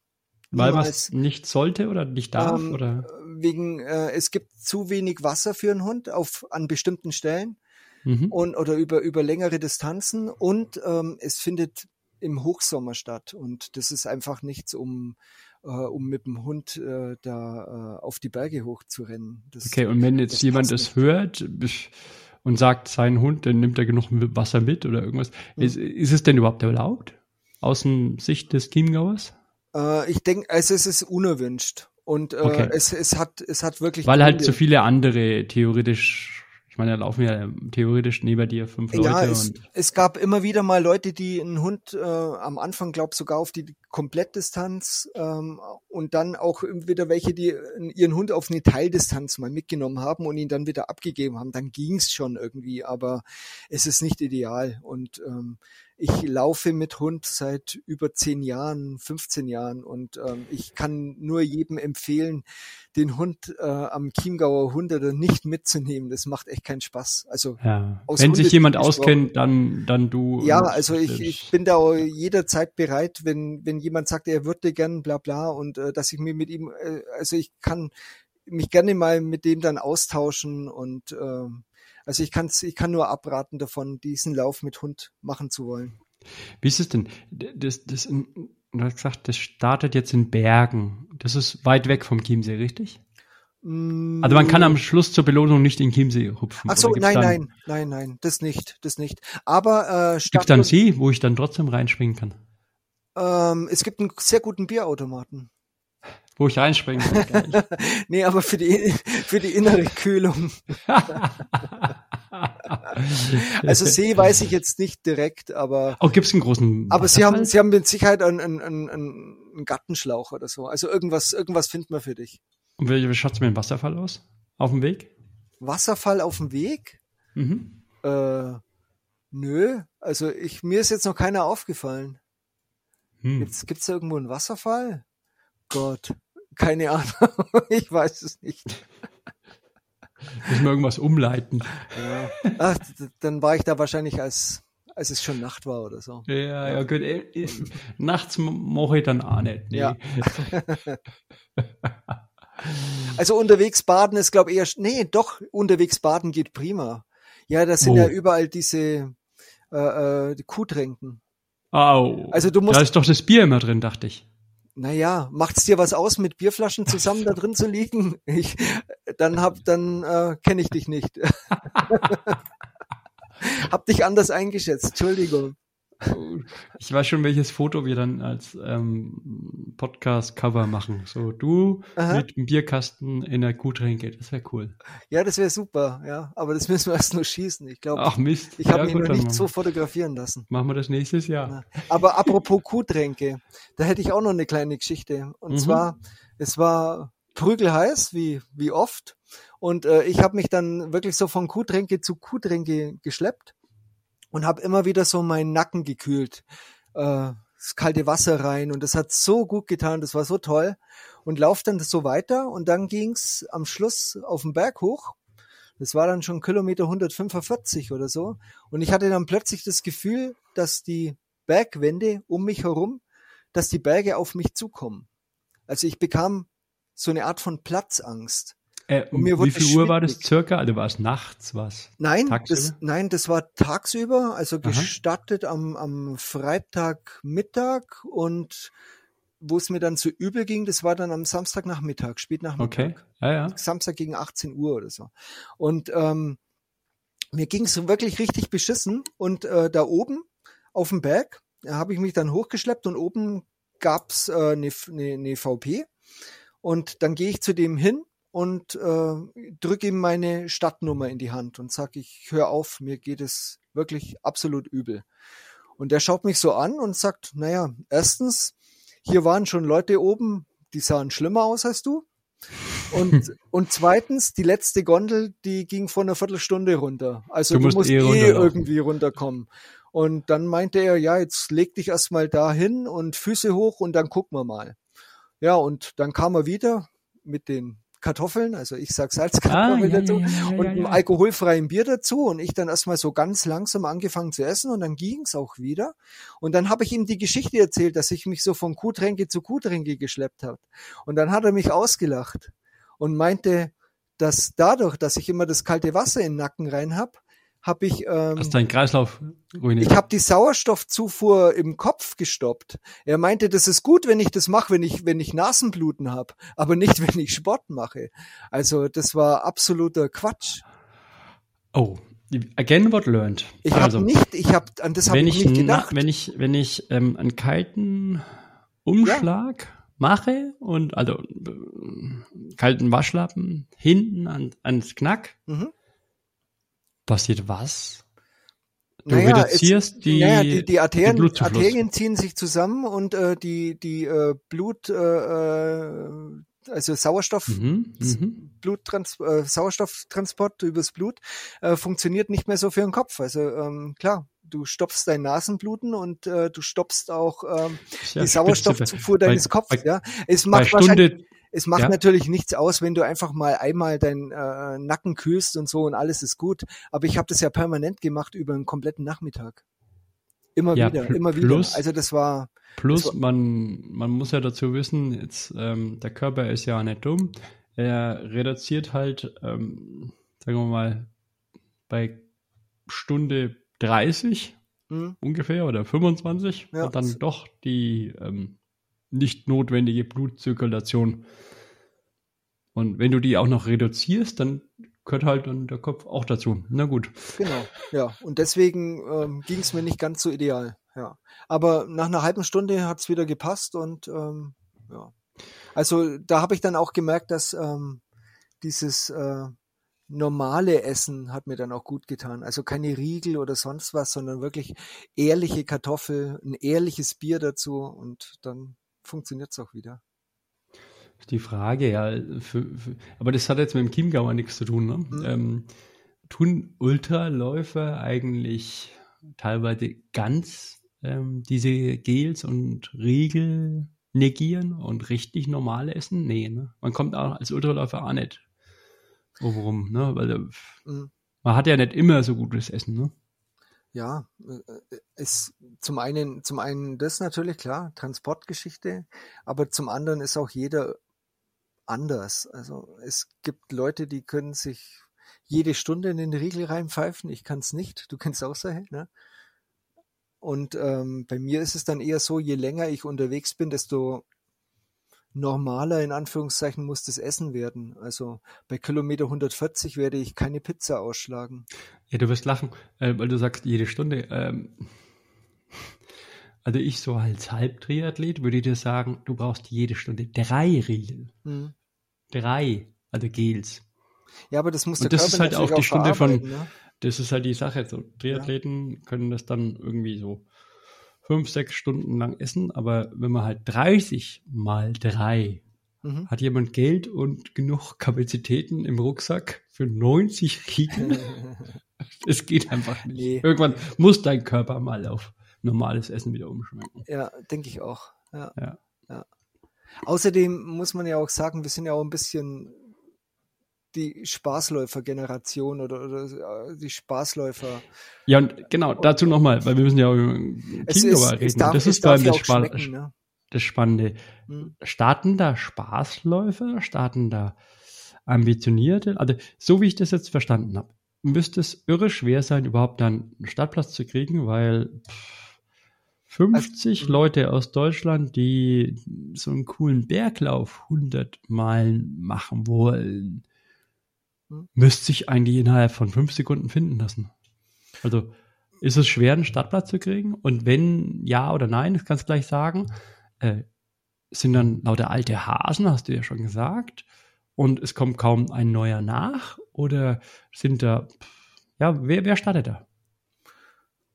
Weil man es nicht sollte oder nicht darf Ähm, oder? Wegen, äh, es gibt zu wenig Wasser für einen Hund auf, an bestimmten Stellen Mhm. und oder über, über längere Distanzen und ähm, es findet im Hochsommer statt und das ist einfach nichts, um, äh, um mit dem Hund äh, da äh, auf die Berge hoch zu rennen. Das, Okay, und wenn jetzt das jemand nicht. hört und sagt, sein Hund, dann nimmt er genug Wasser mit oder irgendwas, Hm. ist, ist es denn überhaupt erlaubt? Aus dem Sicht des Chiemgauers? Äh, ich denke, also es ist unerwünscht und äh, Okay. es, es hat es hat wirklich Weil halt Gründe. so viele andere theoretisch, ich meine, da laufen ja theoretisch neben dir fünf Leute Ja, es, und es gab immer wieder mal Leute, die einen Hund äh, am Anfang, glaub sogar auf die Komplettdistanz ähm, und dann auch wieder welche, die ihren Hund auf eine Teildistanz mal mitgenommen haben und ihn dann wieder abgegeben haben. Dann ging's schon irgendwie, aber es ist nicht ideal. Und ähm, ich laufe mit Hund seit über zehn Jahren, 15 Jahren und ähm, ich kann nur jedem empfehlen, den Hund äh, am Chiemgauer Hunderter nicht mitzunehmen. Das macht echt keinen Spaß. Also ja. Wenn sich jemand auskennt, dann, dann du. ja, also ich, ich bin da jederzeit bereit, wenn, wenn jemand sagt, er würde gern bla bla und äh, dass ich mir mit ihm, äh, also ich kann mich gerne mal mit dem dann austauschen und ähm, also ich kann's, ich kann nur abraten davon, diesen Lauf mit Hund machen zu wollen. Wie ist es denn? Das, das, in, du hast gesagt, das startet jetzt in Bergen. Das ist weit weg vom Chiemsee, richtig? Also man kann am Schluss zur Belohnung nicht in Chiemsee hupfen. Ach so, nein, dann, nein, nein, nein, das nicht, das nicht. Aber äh, Gibt es da einen Start- See, wo ich dann trotzdem reinspringen kann? ähm, es gibt einen sehr guten Bierautomaten. Wo ich reinspringen kann? [LAUGHS] Nee, aber für die für die innere Kühlung. [LAUGHS] Also See weiß ich jetzt nicht direkt, aber Oh, gibt es einen großen aber sie haben sie haben mit Sicherheit einen, einen, einen, einen Gartenschlauch oder so. Also irgendwas irgendwas findet man für dich. Und wie, wie schaut's mit dem Wasserfall aus? Auf dem Weg? Wasserfall auf dem Weg? Mhm. Äh, nö, also ich mir ist jetzt noch keiner aufgefallen. Hm. Gibt's gibt's da irgendwo einen Wasserfall? Gott, keine Ahnung, [LAUGHS] ich weiß es nicht. Müssen wir irgendwas umleiten. Ja. Ach, dann war ich da wahrscheinlich als als es schon Nacht war oder so. Ja, ja, gut. Äh, äh, nachts mache ich dann auch nicht. Nee. Ja. also unterwegs baden ist, glaube ich, eher. Nee, doch, unterwegs baden geht prima. Ja, das sind Wo? ja überall diese äh, äh, die Kuhtränken. Au. Also du musst- Da ist doch das Bier immer drin, dachte ich. Naja, macht's dir was aus, mit Bierflaschen zusammen da drin zu liegen? Ich, dann hab, dann äh, kenne ich dich nicht. [LAUGHS] hab dich anders eingeschätzt, Entschuldigung. Ich weiß schon, welches Foto wir dann als ähm, Podcast-Cover machen. So, du Aha. mit dem Bierkasten in der Kuhtränke, das wäre cool. Ja, das wäre super, ja. Aber das müssen wir erst nur schießen. Ich glaube, Ach Mist. ich habe Ja, mich gut, noch nicht so fotografieren lassen. Machen wir das nächstes Jahr. Ja. Aber apropos Kuhtränke, da hätte ich auch noch eine kleine Geschichte. Und Mhm. zwar, es war prügelheiß, wie, wie oft. Und äh, ich habe mich dann wirklich so von Kuhtränke zu Kuhtränke geschleppt und habe immer wieder so meinen Nacken gekühlt. Äh, das kalte Wasser rein und das hat so gut getan, das war so toll. Und lauf dann so weiter und dann ging's am Schluss auf den Berg hoch. Das war dann schon Kilometer 145 oder so. Und ich hatte dann plötzlich das Gefühl, dass die Bergwände um mich herum, dass die Berge auf mich zukommen. Also ich bekam so eine Art von Platzangst. Äh, mir wie viel Uhr war das circa? Also war es nachts was? Nein, Tagsüber? das, nein, das war tagsüber, also Aha. gestartet am, am Freitagmittag und wo es mir dann so übel ging, das war dann am Samstagnachmittag, Spätnachmittag. Okay. Ja, ja. Samstag gegen 18 Uhr oder so. Und ähm, mir ging es wirklich richtig beschissen. Und äh, da oben auf dem Berg habe ich mich dann hochgeschleppt und oben gab's äh, eine, eine, eine VP. Und dann gehe ich zu dem hin und äh, drücke ihm meine Stadtnummer in die Hand und sage, ich hör auf, mir geht es wirklich absolut übel. Und der schaut mich so an und sagt, naja, erstens, hier waren schon Leute oben, die sahen schlimmer aus als du. Und, [LAUGHS] und zweitens, die letzte Gondel, die ging vor einer Viertelstunde runter. Also Du du, musst eh eh, irgendwie runterkommen. Und dann meinte er, ja, jetzt leg dich erstmal da hin und Füße hoch und dann gucken wir mal. Ja, und dann kam er wieder mit den Kartoffeln, also ich sag Salzkartoffeln Ah, dazu ja, ja, ja, und einem alkoholfreien Bier dazu und ich dann erstmal so ganz langsam angefangen zu essen und dann ging's auch wieder. Und dann habe ich ihm die Geschichte erzählt, dass ich mich so von Kuhtränke zu Kuhtränke geschleppt habe. Und dann hat er mich ausgelacht und meinte, dass dadurch, dass ich immer das kalte Wasser in den Nacken rein hab, habe ich ähm, Hast deinen Kreislauf ruiniert. ich habe die Sauerstoffzufuhr im Kopf gestoppt. Er meinte, das ist gut, wenn ich das mache, wenn ich wenn ich Nasenbluten habe, aber nicht, [LAUGHS] wenn ich Sport mache. Also das war absoluter Quatsch. oh, again what learned. Ich also, habe nicht, ich habe an das habe ich ich, nicht na, gedacht. wenn ich, wenn ich ähm, einen kalten Umschlag mache und also äh, kalten Waschlappen hinten an, ans Knack, Mhm. Passiert was? Du Naja, reduzierst es- die, naja, die, die Arterien, Blutzufluss. Arterien ziehen sich zusammen und äh, die die äh, Blut äh, äh, also Sauerstoff Mhm, mhm. Bluttrans äh, Sauerstofftransport übers Blut äh, funktioniert nicht mehr so für den Kopf. Also ähm, klar, du stoppst dein Nasenbluten und äh, du stoppst auch ähm, Ja, die. Sauerstoffzufuhr Bei- deines Kopfes. bei- ja, es Bei macht wahrscheinlich, Stunde, es macht ja. natürlich nichts aus, wenn du einfach mal einmal deinen äh, Nacken kühlst und so und alles ist gut. Aber ich habe das ja permanent gemacht über einen kompletten Nachmittag. Immer Ja, wieder, immer wieder. plus- Also das war Plus, Das man, man muss ja dazu wissen, jetzt, ähm, der Körper ist ja nicht dumm. Er reduziert halt, ähm, sagen wir mal, bei Stunde 30 hm, ungefähr oder 25 Ja. und dann doch die ähm, nicht notwendige Blutzirkulation. Und wenn du die auch noch reduzierst, dann gehört halt dann der Kopf auch dazu. Na gut. Genau, ja. Und deswegen ähm, ging es mir nicht ganz so ideal. Ja. Aber nach einer halben Stunde hat's wieder gepasst und ähm, ja. Also da habe ich dann auch gemerkt, dass ähm, dieses äh, normale Essen hat mir dann auch gut getan. Also keine Riegel oder sonst was, sondern wirklich ehrliche Kartoffel, ein ehrliches Bier dazu und dann funktioniert's auch wieder. Die Frage, ja, für, für, aber das hat jetzt mit dem Chiemgauer nichts zu tun. Ne? Mhm. Ähm, tun Ultraläufer eigentlich teilweise ganz ähm, diese Gels und Riegel negieren und richtig normale essen? Nee, ne? Man kommt auch als Ultraläufer auch nicht rum, ne? Weil mhm. man hat ja nicht immer so gutes Essen, ne? Ja, äh, ist zum einen, zum einen das natürlich klar, Transportgeschichte, aber zum anderen ist auch jeder anders. Also es gibt Leute, die können sich jede Stunde in den Riegel reinpfeifen. Ich kann es nicht. Du kennst auch solche, ne? Und ähm, bei mir ist es dann eher so, je länger ich unterwegs bin, desto normaler in Anführungszeichen muss das Essen werden. Also bei Kilometer 140 werde ich keine Pizza ausschlagen. Ja, du wirst lachen, äh, weil du sagst jede Stunde. Ähm, also ich so als Halbtriathlet würde dir sagen, du brauchst jede Stunde drei Riegel. Mhm. Drei, also Gels. Ja, aber das muss der Und das Körper ist halt auch die Stunde von, ne? das ist halt die Sache. So Triathleten ja. können das dann irgendwie so fünf, sechs Stunden lang essen, aber wenn man halt 30 mal drei mhm. hat jemand Geld und genug Kapazitäten im Rucksack für 90 Riegel. [LAUGHS] es geht einfach nicht. Nee. Irgendwann muss dein Körper mal auf normales Essen wieder umschwenken. Ja, denke ich auch. Ja. ja. ja. Außerdem muss man ja auch sagen, wir sind ja auch ein bisschen die Spaßläufer-Generation oder, oder, äh, die Spaßläufer. Ja, und genau, dazu nochmal, weil wir müssen ja über Kinderwahl reden. Darf, das ist beim das, Spa ne? das Spannende. Hm. Starten da Spaßläufer, starten da Ambitionierte? Also, so wie ich das jetzt verstanden habe, müsste es irre schwer sein, überhaupt dann einen Startplatz zu kriegen, weil pff, 50 also, Leute aus Deutschland, die so einen coolen Berglauf 100 Meilen machen wollen? Müsste sich eigentlich innerhalb von fünf Sekunden finden lassen. Also ist es schwer, einen Startplatz zu kriegen? Und wenn ja oder nein, das kannst du gleich sagen, äh, sind dann lauter alte Hasen, hast du ja schon gesagt, und es kommt kaum ein neuer nach? Oder sind da, ja, wer, wer startet da?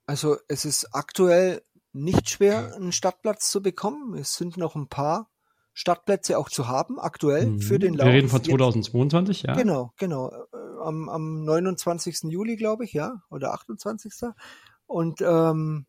Also es ist aktuell nicht schwer, einen Startplatz zu bekommen. Es sind noch ein paar Startplätze auch zu haben, aktuell mhm. für den Lauf. Wir reden von 2022, ja. Genau, genau. Äh, am, am 29. Juli, glaube ich, ja, oder 28. Und ähm,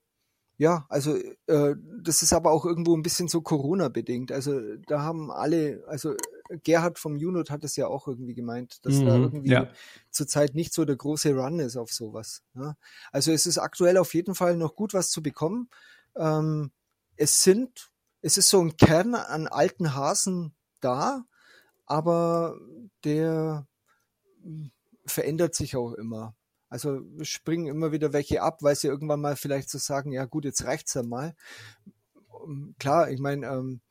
ja, also äh, das ist aber auch irgendwo ein bisschen so Corona-bedingt. Also da haben alle, also Gerhard vom Unit hat es ja auch irgendwie gemeint, dass mhm, da irgendwie ja. zurzeit nicht so der große Run ist auf sowas. Ja. Ne? Also es ist aktuell auf jeden Fall noch gut was zu bekommen. Ähm, es sind es ist so ein Kern an alten Hasen da, aber der hm, verändert sich auch immer. Also springen immer wieder welche ab, weil sie irgendwann mal vielleicht so sagen, ja gut, jetzt reicht's ja mal. Hm, klar, ich meine, ähm,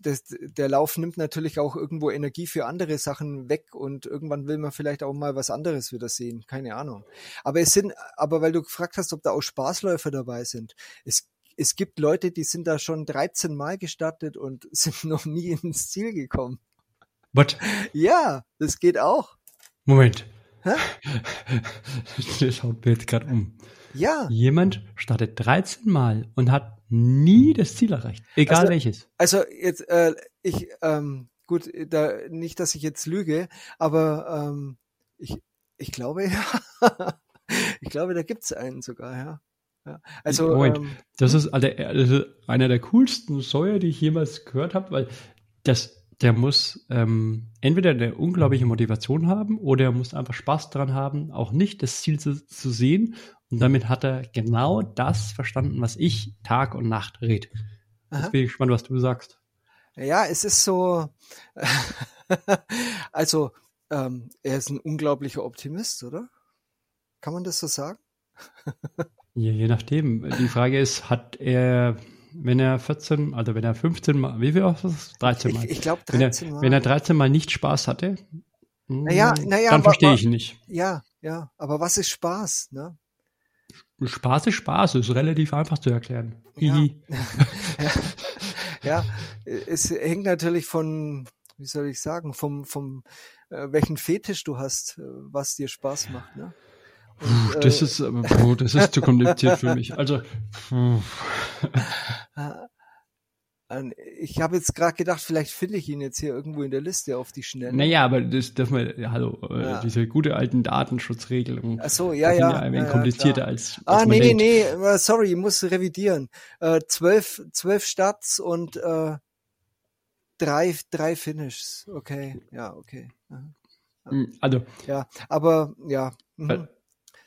das, der Lauf nimmt natürlich auch irgendwo Energie für andere Sachen weg und irgendwann will man vielleicht auch mal was anderes wieder sehen. Keine Ahnung. Aber es sind, aber weil du gefragt hast, ob da auch Spaßläufer dabei sind. Es es gibt Leute, die sind da schon 13 Mal gestartet und [LAUGHS] sind noch nie ins Ziel gekommen. What? Ja, das geht auch. Moment. Hä? [LAUGHS] Das schaut mir jetzt gerade um. Ja. Jemand startet 13 Mal und hat nie das Ziel erreicht. Egal also, welches. Also jetzt, äh, ich, ähm, gut, da, nicht, dass ich jetzt lüge, aber ähm, ich, ich glaube ja. [LAUGHS] ich glaube, da gibt's einen sogar, ja. Also, Moment, ähm, das, ist, also, das ist einer der coolsten Säuer, die ich jemals gehört habe, weil das, der muss ähm, entweder eine unglaubliche Motivation haben oder er muss einfach Spaß daran haben, auch nicht das Ziel zu, zu sehen. Und damit hat er genau das verstanden, was ich Tag und Nacht rede. Jetzt bin ich gespannt, was du sagst. Ja, es ist so, [LAUGHS] also ähm, er ist ein unglaublicher Optimist, oder? Kann man das so sagen? [LAUGHS] Ja, je nachdem. Die Frage ist, hat er, wenn er 14, also wenn er 15 Mal, wie viel war das? 13 Mal. Ich, ich glaube 13 Mal. Wenn er 13 Mal nicht Spaß hatte, naja, hm, naja, dann verstehe ich ihn nicht. Ja, ja, aber was ist Spaß, ne? Spaß ist Spaß, ist relativ einfach zu erklären. Ja, ja, [LAUGHS] ja, es hängt natürlich von, wie soll ich sagen, vom, vom, äh, welchen Fetisch du hast, äh, was dir Spaß macht, ne? Und, das äh, ist, puh, das ist zu kompliziert für mich. Also, Ich habe jetzt gerade gedacht, vielleicht finde ich ihn jetzt hier irgendwo in der Liste auf die Schnelle. Naja, aber das dürfen wir, hallo, äh, ja. diese gute alten Datenschutzregelungen. Ach so, ja, ja. ja ein wenig komplizierter ja, als, als. Ah, nee, nee, nee, äh, sorry, ich muss revidieren. Äh, zwölf, zwölf Starts und äh, drei, drei Finishes. Okay, ja, okay. Hm, also. Ja, aber ja. Mhm.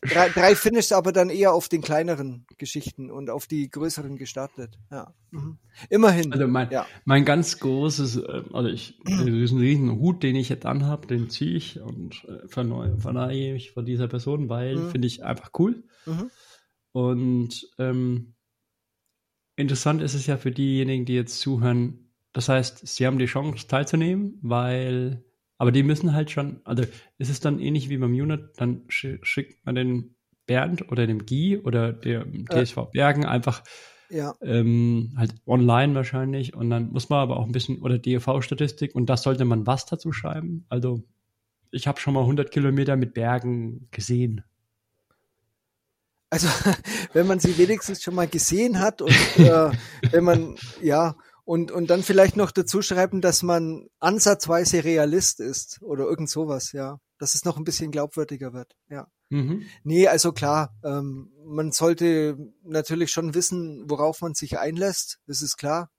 Drei, drei Finishes, aber dann eher auf den kleineren Geschichten und auf die größeren gestartet. Ja. Mhm. Immerhin. Also mein, ja. mein ganz großes, äh, also ich, ein riesen Hut, den ich jetzt anhab, den ziehe ich und äh, verleihe ich vor dieser Person, weil mhm. finde ich einfach cool. Mhm. Und ähm, interessant ist es ja für diejenigen, die jetzt zuhören. Das heißt, sie haben die Chance teilzunehmen, weil aber die müssen halt schon, also ist es dann ähnlich wie beim Unit, dann schickt man den Bernd oder dem Guy oder dem TSV äh, Bergen einfach ja. ähm, halt online wahrscheinlich und dann muss man aber auch ein bisschen, oder DEV-Statistik und das sollte man was dazu schreiben. Also ich habe schon mal 100 Kilometer mit Bergen gesehen. Also, [LAUGHS] wenn man sie wenigstens schon mal gesehen hat und äh, wenn man, ja, und, und dann vielleicht noch dazu schreiben, dass man ansatzweise Realist ist oder irgend sowas, ja. Dass es noch ein bisschen glaubwürdiger wird, ja. Mhm. Nee, also klar, ähm, man sollte natürlich schon wissen, worauf man sich einlässt, das ist klar.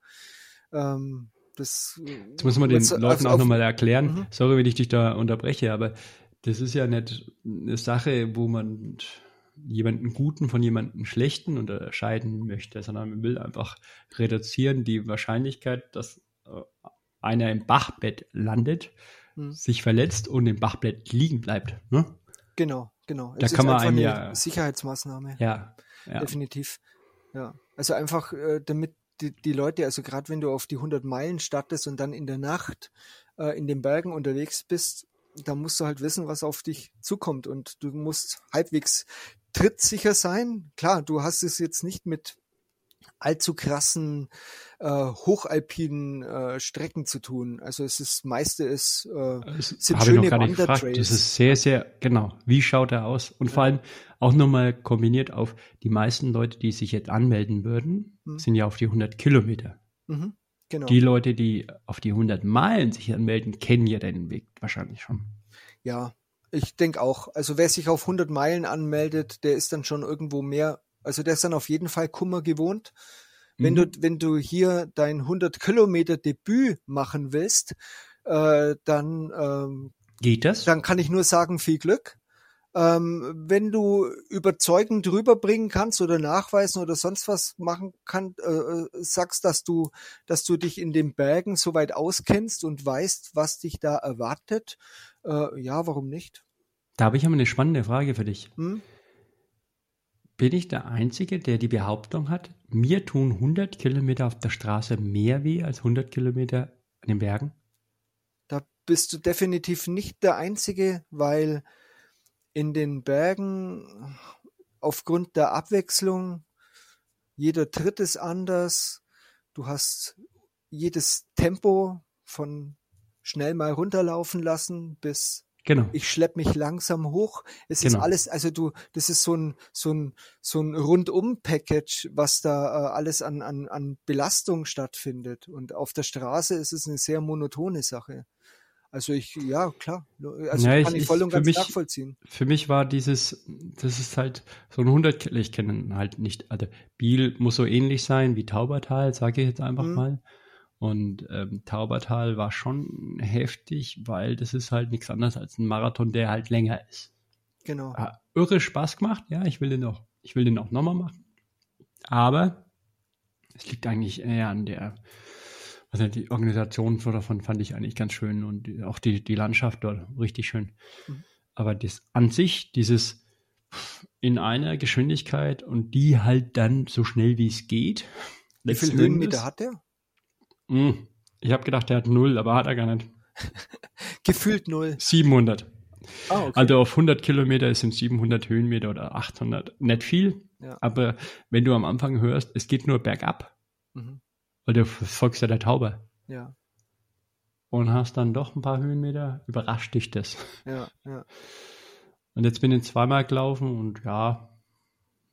Ähm, das, Jetzt muss man den Leuten also auch nochmal erklären. Mhm. Sorry, wenn ich dich da unterbreche, aber das ist ja nicht eine Sache, wo man jemanden Guten von jemandem Schlechten unterscheiden möchte, sondern man will einfach reduzieren die Wahrscheinlichkeit, dass äh, einer im Bachbett landet, hm. sich verletzt und im Bachbett liegen bleibt. Ne? Genau, genau. Da es kann man einem ja Sicherheitsmaßnahme. Ja, ja, definitiv. Ja, also einfach, äh, damit die, die Leute, also gerade wenn du auf die 100 Meilen startest und dann in der Nacht äh, in den Bergen unterwegs bist, da musst du halt wissen, was auf dich zukommt und du musst halbwegs trittsicher sein. Klar, du hast es jetzt nicht mit allzu krassen äh, hochalpinen äh, Strecken zu tun. Also es ist meiste ist äh, sind schöne Wandertrails. Das ist sehr sehr genau. Wie schaut er aus? Und ja. vor allem auch nochmal kombiniert auf die meisten Leute, die sich jetzt anmelden würden, mhm. sind ja auf die 100 Kilometer. Mhm. Genau. Die Leute, die auf die 100 Meilen sich anmelden, kennen ja den Weg wahrscheinlich schon. Ja, ich denke auch. Also wer sich auf 100 Meilen anmeldet, der ist dann schon irgendwo mehr. Also der ist dann auf jeden Fall Kummer gewohnt. Wenn mhm. du wenn du hier dein 100 Kilometer Debüt machen willst, äh, dann ähm, geht das? Dann kann ich nur sagen viel Glück. Ähm, wenn du überzeugend rüberbringen kannst oder nachweisen oder sonst was machen kannst, äh, äh, sagst, dass du, dass du dich in den Bergen so weit auskennst und weißt, was dich da erwartet, äh, ja, warum nicht? Da habe ich aber eine spannende Frage für dich. Hm? Bin ich der Einzige, der die Behauptung hat, mir tun 100 Kilometer auf der Straße mehr weh als 100 Kilometer an den Bergen? Da bist du definitiv nicht der Einzige, weil in den Bergen aufgrund der Abwechslung, jeder Tritt ist anders, du hast jedes Tempo von schnell mal runterlaufen lassen bis Genau. Ich schlepp mich langsam hoch. Es genau. ist alles, also du, das ist so ein, so ein, so ein Rundum-Package, was da äh, alles an, an, an Belastung stattfindet. Und auf der Straße ist es eine sehr monotone Sache. Also ich, ja, klar. Also ja, kann ich, ich voll und ganz mich, nachvollziehen. Für mich war dieses, das ist halt so ein 100, ich kenne halt nicht, also Biel muss so ähnlich sein wie Taubertal, sage ich jetzt einfach mhm. mal. Und ähm, Taubertal war schon heftig, weil das ist halt nichts anderes als ein Marathon, der halt länger ist. Genau. Hat irre Spaß gemacht, ja, ich will den auch, ich will den auch nochmal machen. Aber es liegt eigentlich eher an der also die Organisation davon fand ich eigentlich ganz schön und auch die, die Landschaft dort richtig schön. Mhm. Aber das an sich, dieses in einer Geschwindigkeit und die halt dann so schnell wie es geht. Wie viele Höhenmeter hat der? Hm, ich habe gedacht, der hat null, aber hat er gar nicht. [LAUGHS] Gefühlt null. 700. Ah, okay. Also auf 100 Kilometer sind 700 Höhenmeter oder 800. Nicht viel, ja. aber wenn du am Anfang hörst, es geht nur bergab. Mhm. Weil du folgst ja der Taube. Ja. Und hast dann doch ein paar Höhenmeter, überrascht dich das. Ja, ja. Und jetzt bin ich zweimal gelaufen und ja,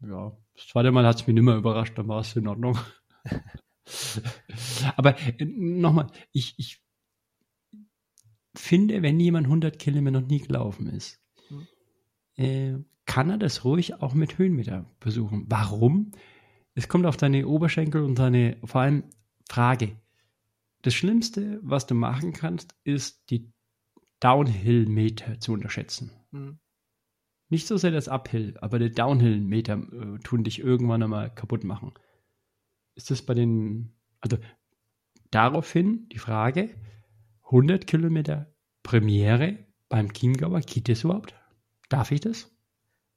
ja, das zweite Mal hat es mich nicht mehr überrascht, dann war es in Ordnung. [LAUGHS] [LAUGHS] Aber äh, nochmal, ich, ich finde, wenn jemand 100 Kilometer noch nie gelaufen ist, hm. äh, kann er das ruhig auch mit Höhenmeter versuchen. Warum? Es kommt auf deine Oberschenkel und deine, vor allem Frage. Das Schlimmste, was du machen kannst, ist die Downhill-Meter zu unterschätzen. Mhm. Nicht so sehr das Uphill, aber die Downhill-Meter äh, tun dich irgendwann einmal kaputt machen. Ist das bei den, also daraufhin die Frage, 100 Kilometer Premiere beim Chiemgauer, geht das überhaupt? Darf ich das?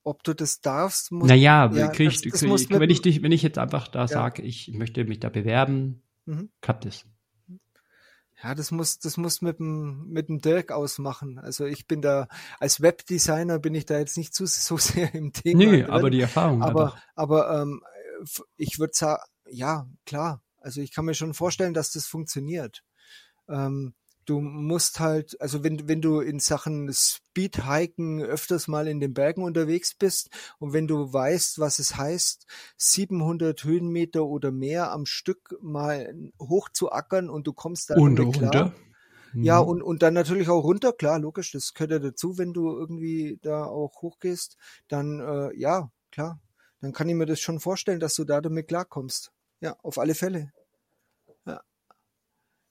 Ob du das darfst, muss Naja, ja, krieg, das, das krieg, wenn, ich dich, wenn ich jetzt einfach da ja. sage, ich möchte mich da bewerben, mhm. klappt das. Ja, das muss, das muss mit dem, mit dem Dirk ausmachen. Also ich bin da, als Webdesigner bin ich da jetzt nicht zu, so sehr im Thema. Nee, drin. aber die Erfahrung. Aber, einfach. aber ähm, ich würde sagen, ja, klar. Also ich kann mir schon vorstellen, dass das funktioniert. Ähm, du musst halt, also wenn, wenn du in Sachen Speedhiken öfters mal in den Bergen unterwegs bist und wenn du weißt, was es heißt, 700 Höhenmeter oder mehr am Stück mal hoch zu ackern und du kommst da und klar. Runter. Ja, mhm. und, und dann natürlich auch runter, klar, logisch, das gehört ja dazu, wenn du irgendwie da auch hochgehst, dann äh, ja, klar, dann kann ich mir das schon vorstellen, dass du da damit klarkommst. Ja, auf alle Fälle.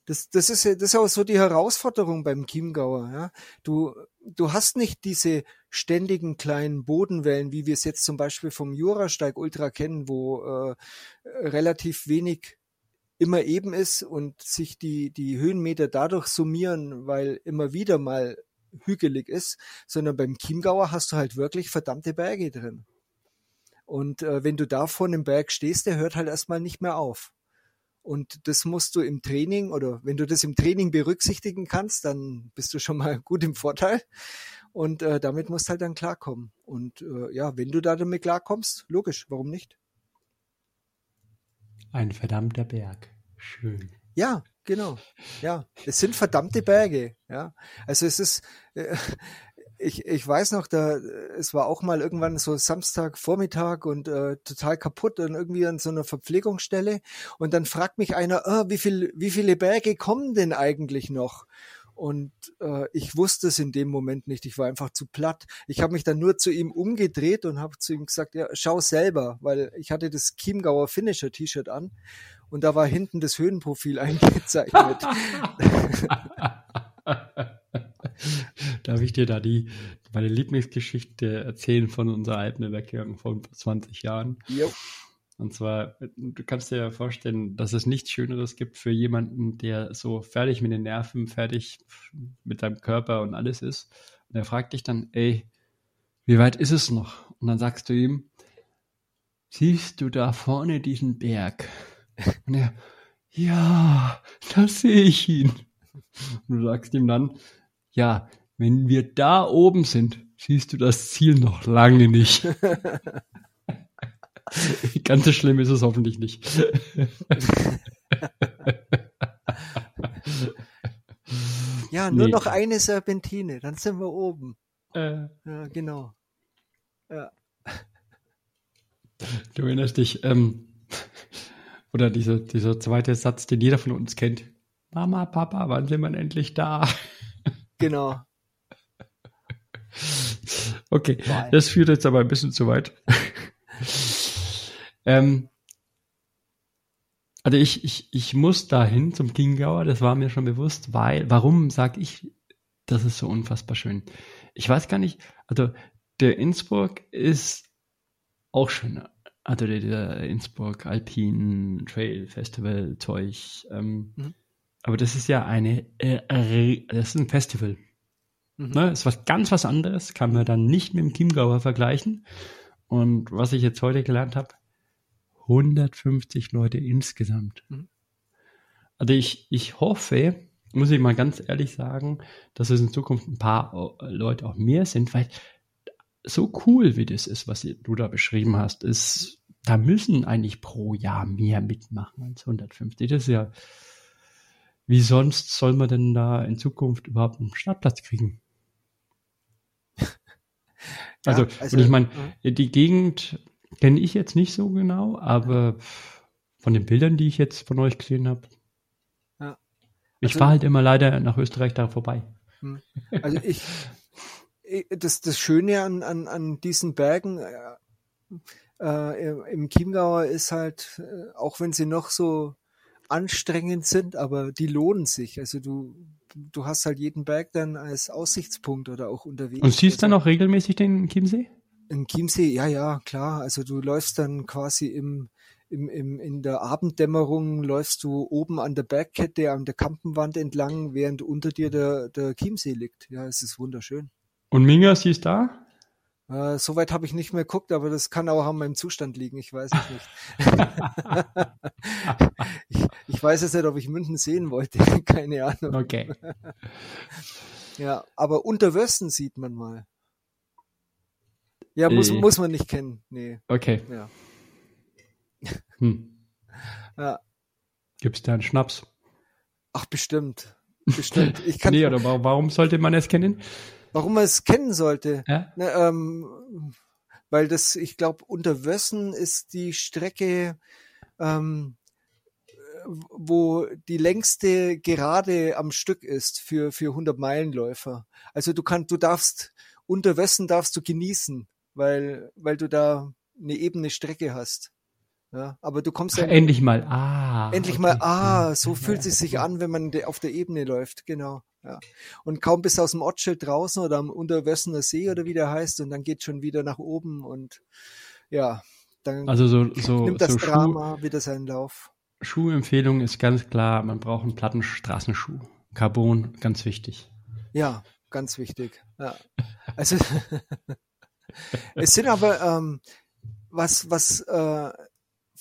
Das, das, ist, das ist auch so die Herausforderung beim Chiemgauer. Ja? Du, du hast nicht diese ständigen kleinen Bodenwellen, wie wir es jetzt zum Beispiel vom Jurasteig Ultra kennen, wo äh, relativ wenig immer eben ist und sich die, die Höhenmeter dadurch summieren, weil immer wieder mal hügelig ist, sondern beim Chiemgauer hast du halt wirklich verdammte Berge drin. Und äh, wenn du da vor einem Berg stehst, der hört halt erstmal nicht mehr auf. Und das musst du im Training oder wenn du das im Training berücksichtigen kannst, dann bist du schon mal [LAUGHS] gut im Vorteil. Und äh, damit musst du halt dann klarkommen. Und äh, ja, wenn du da damit klarkommst, logisch, warum nicht? Ein verdammter Berg. Schön. Ja, genau. Ja, es sind verdammte Berge. Ja, also es ist, äh, ich, ich weiß noch, da es war auch mal irgendwann so Samstag Vormittag und äh, total kaputt und irgendwie an so einer Verpflegungsstelle und dann fragt mich einer, oh, wie viel wie viele Berge kommen denn eigentlich noch? Und äh, ich wusste es in dem Moment nicht. Ich war einfach zu platt. Ich habe mich dann nur zu ihm umgedreht und habe zu ihm gesagt, ja, schau selber, weil ich hatte das Chiemgauer Finisher T-Shirt an und da war hinten das Höhenprofil [LAUGHS] eingezeichnet. [LAUGHS] [LAUGHS] Darf ich dir da die, meine Lieblingsgeschichte erzählen von unserer alten Alpenüberquerung von 20 Jahren? Jo. Und zwar, du kannst dir ja vorstellen, dass es nichts Schöneres gibt für jemanden, der so fertig mit den Nerven, fertig mit deinem Körper und alles ist. Und er fragt dich dann, ey, wie weit ist es noch? Und dann sagst du ihm, siehst du da vorne diesen Berg? Und er, ja, da sehe ich ihn. Und du sagst ihm dann, ja, wenn wir da oben sind, siehst du das Ziel noch lange nicht. [LAUGHS] Ganz so schlimm ist es hoffentlich nicht. [LAUGHS] ja, nur nee. noch eine Serpentine, dann sind wir oben. Äh, ja, genau. Ja. Du erinnerst dich, ähm, [LAUGHS] oder dieser, dieser zweite Satz, den jeder von uns kennt. Mama, Papa, wann sind wir endlich da? Genau. Okay, Nein. das führt jetzt aber ein bisschen zu weit. [LAUGHS] ähm, also ich, ich, ich muss dahin zum Chiemgauer, das war mir schon bewusst, weil, warum sage ich, das ist so unfassbar schön. Ich weiß gar nicht, also der Innsbruck ist auch schön. Also der, der Innsbruck Alpine Trail Festival Zeug. Ähm, mhm. Aber das ist ja eine, äh, das ist ein Festival. Mhm. Ne, ist was ganz was anderes, kann man dann nicht mit dem Chiemgauer vergleichen. Und was ich jetzt heute gelernt habe, 150 Leute insgesamt. Mhm. Also ich, ich hoffe, muss ich mal ganz ehrlich sagen, dass es in Zukunft ein paar äh, Leute auch mehr sind, weil so cool wie das ist, was du da beschrieben hast, ist, da müssen eigentlich pro Jahr mehr mitmachen als 150. Das ist ja, wie sonst soll man denn da in Zukunft überhaupt einen Startplatz kriegen? [LAUGHS] also, ja, also, und ich meine, die Gegend kenne ich jetzt nicht so genau, aber von den Bildern, die ich jetzt von euch gesehen habe. Ja. ich Also- fahre halt immer leider nach Österreich da vorbei. Also ich, ich- das, das Schöne an, an, an diesen Bergen äh, äh, im Chiemgauer ist halt, äh, auch wenn sie noch so anstrengend sind, aber die lohnen sich. Also du, du hast halt jeden Berg dann als Aussichtspunkt oder auch unterwegs. Und siehst dann also, auch regelmäßig den Chiemsee? Im Chiemsee, ja, ja, klar. Also du läufst dann quasi im, im, im, in der Abenddämmerung läufst du oben an der Bergkette, an der Kampenwand entlang, während unter dir der, der Chiemsee liegt. Ja, es ist wunderschön. Und Minga, siehst da? Äh, Soweit habe ich nicht mehr geguckt, aber das kann auch an meinem Zustand liegen. Ich weiß es nicht. [LAUGHS] ich, ich weiß jetzt nicht, ob ich München sehen wollte. [LAUGHS] Keine Ahnung. Okay. [LAUGHS] Ja, aber Unterwössen sieht man mal. Ja, muss, Äh. muss man nicht kennen. Nee, Okay. ja. Hm. ja. Gibt's da einen Schnaps? Ach, bestimmt. Bestimmt. Ich kann, nee, oder wa- warum sollte man es kennen? Warum man es kennen sollte. Ja? Ne, ähm, weil das, ich glaube, Unterwössen ist die Strecke, ähm, wo die längste Gerade am Stück ist für, für 100 Meilenläufer. Also du kannst, du darfst, Unterwössen darfst du genießen, weil, weil du da eine ebene Strecke hast. Ja, aber du kommst Ach, ja endlich mal. Ah. Endlich okay. mal, ah, so fühlt es sich an, wenn man auf der Ebene läuft, genau. Ja. Und kaum bist du aus dem Ortsschild draußen oder am Unterwössener See oder wie der heißt und dann geht schon wieder nach oben und ja, dann Also so, so, nimmt das so Schuh, Drama wieder seinen Lauf. Schuhempfehlung ist ganz klar, man braucht einen platten Straßenschuh. Carbon, ganz wichtig. Ja, ganz wichtig. Ja. Also [LAUGHS] es sind aber ähm, was was äh,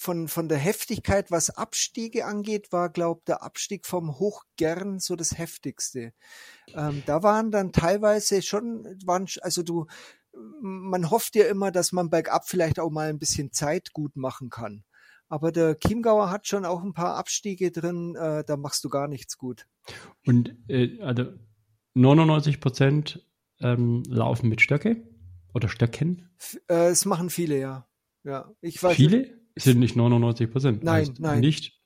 von von der Heftigkeit, was Abstiege angeht, war glaub der Abstieg vom Hochgern so das heftigste. Ähm, da waren dann teilweise schon waren also du man hofft ja immer, dass man bergab vielleicht auch mal ein bisschen Zeit gut machen kann. Aber der Chiemgauer hat schon auch ein paar Abstiege drin, äh, da machst du gar nichts gut. Und äh, also 99 Prozent ähm, laufen mit Stöcke oder Stöcken. F äh, es machen viele, ja. Ja, ich weiß. Viele sind nicht 99 Prozent. Nein, nein. Nicht.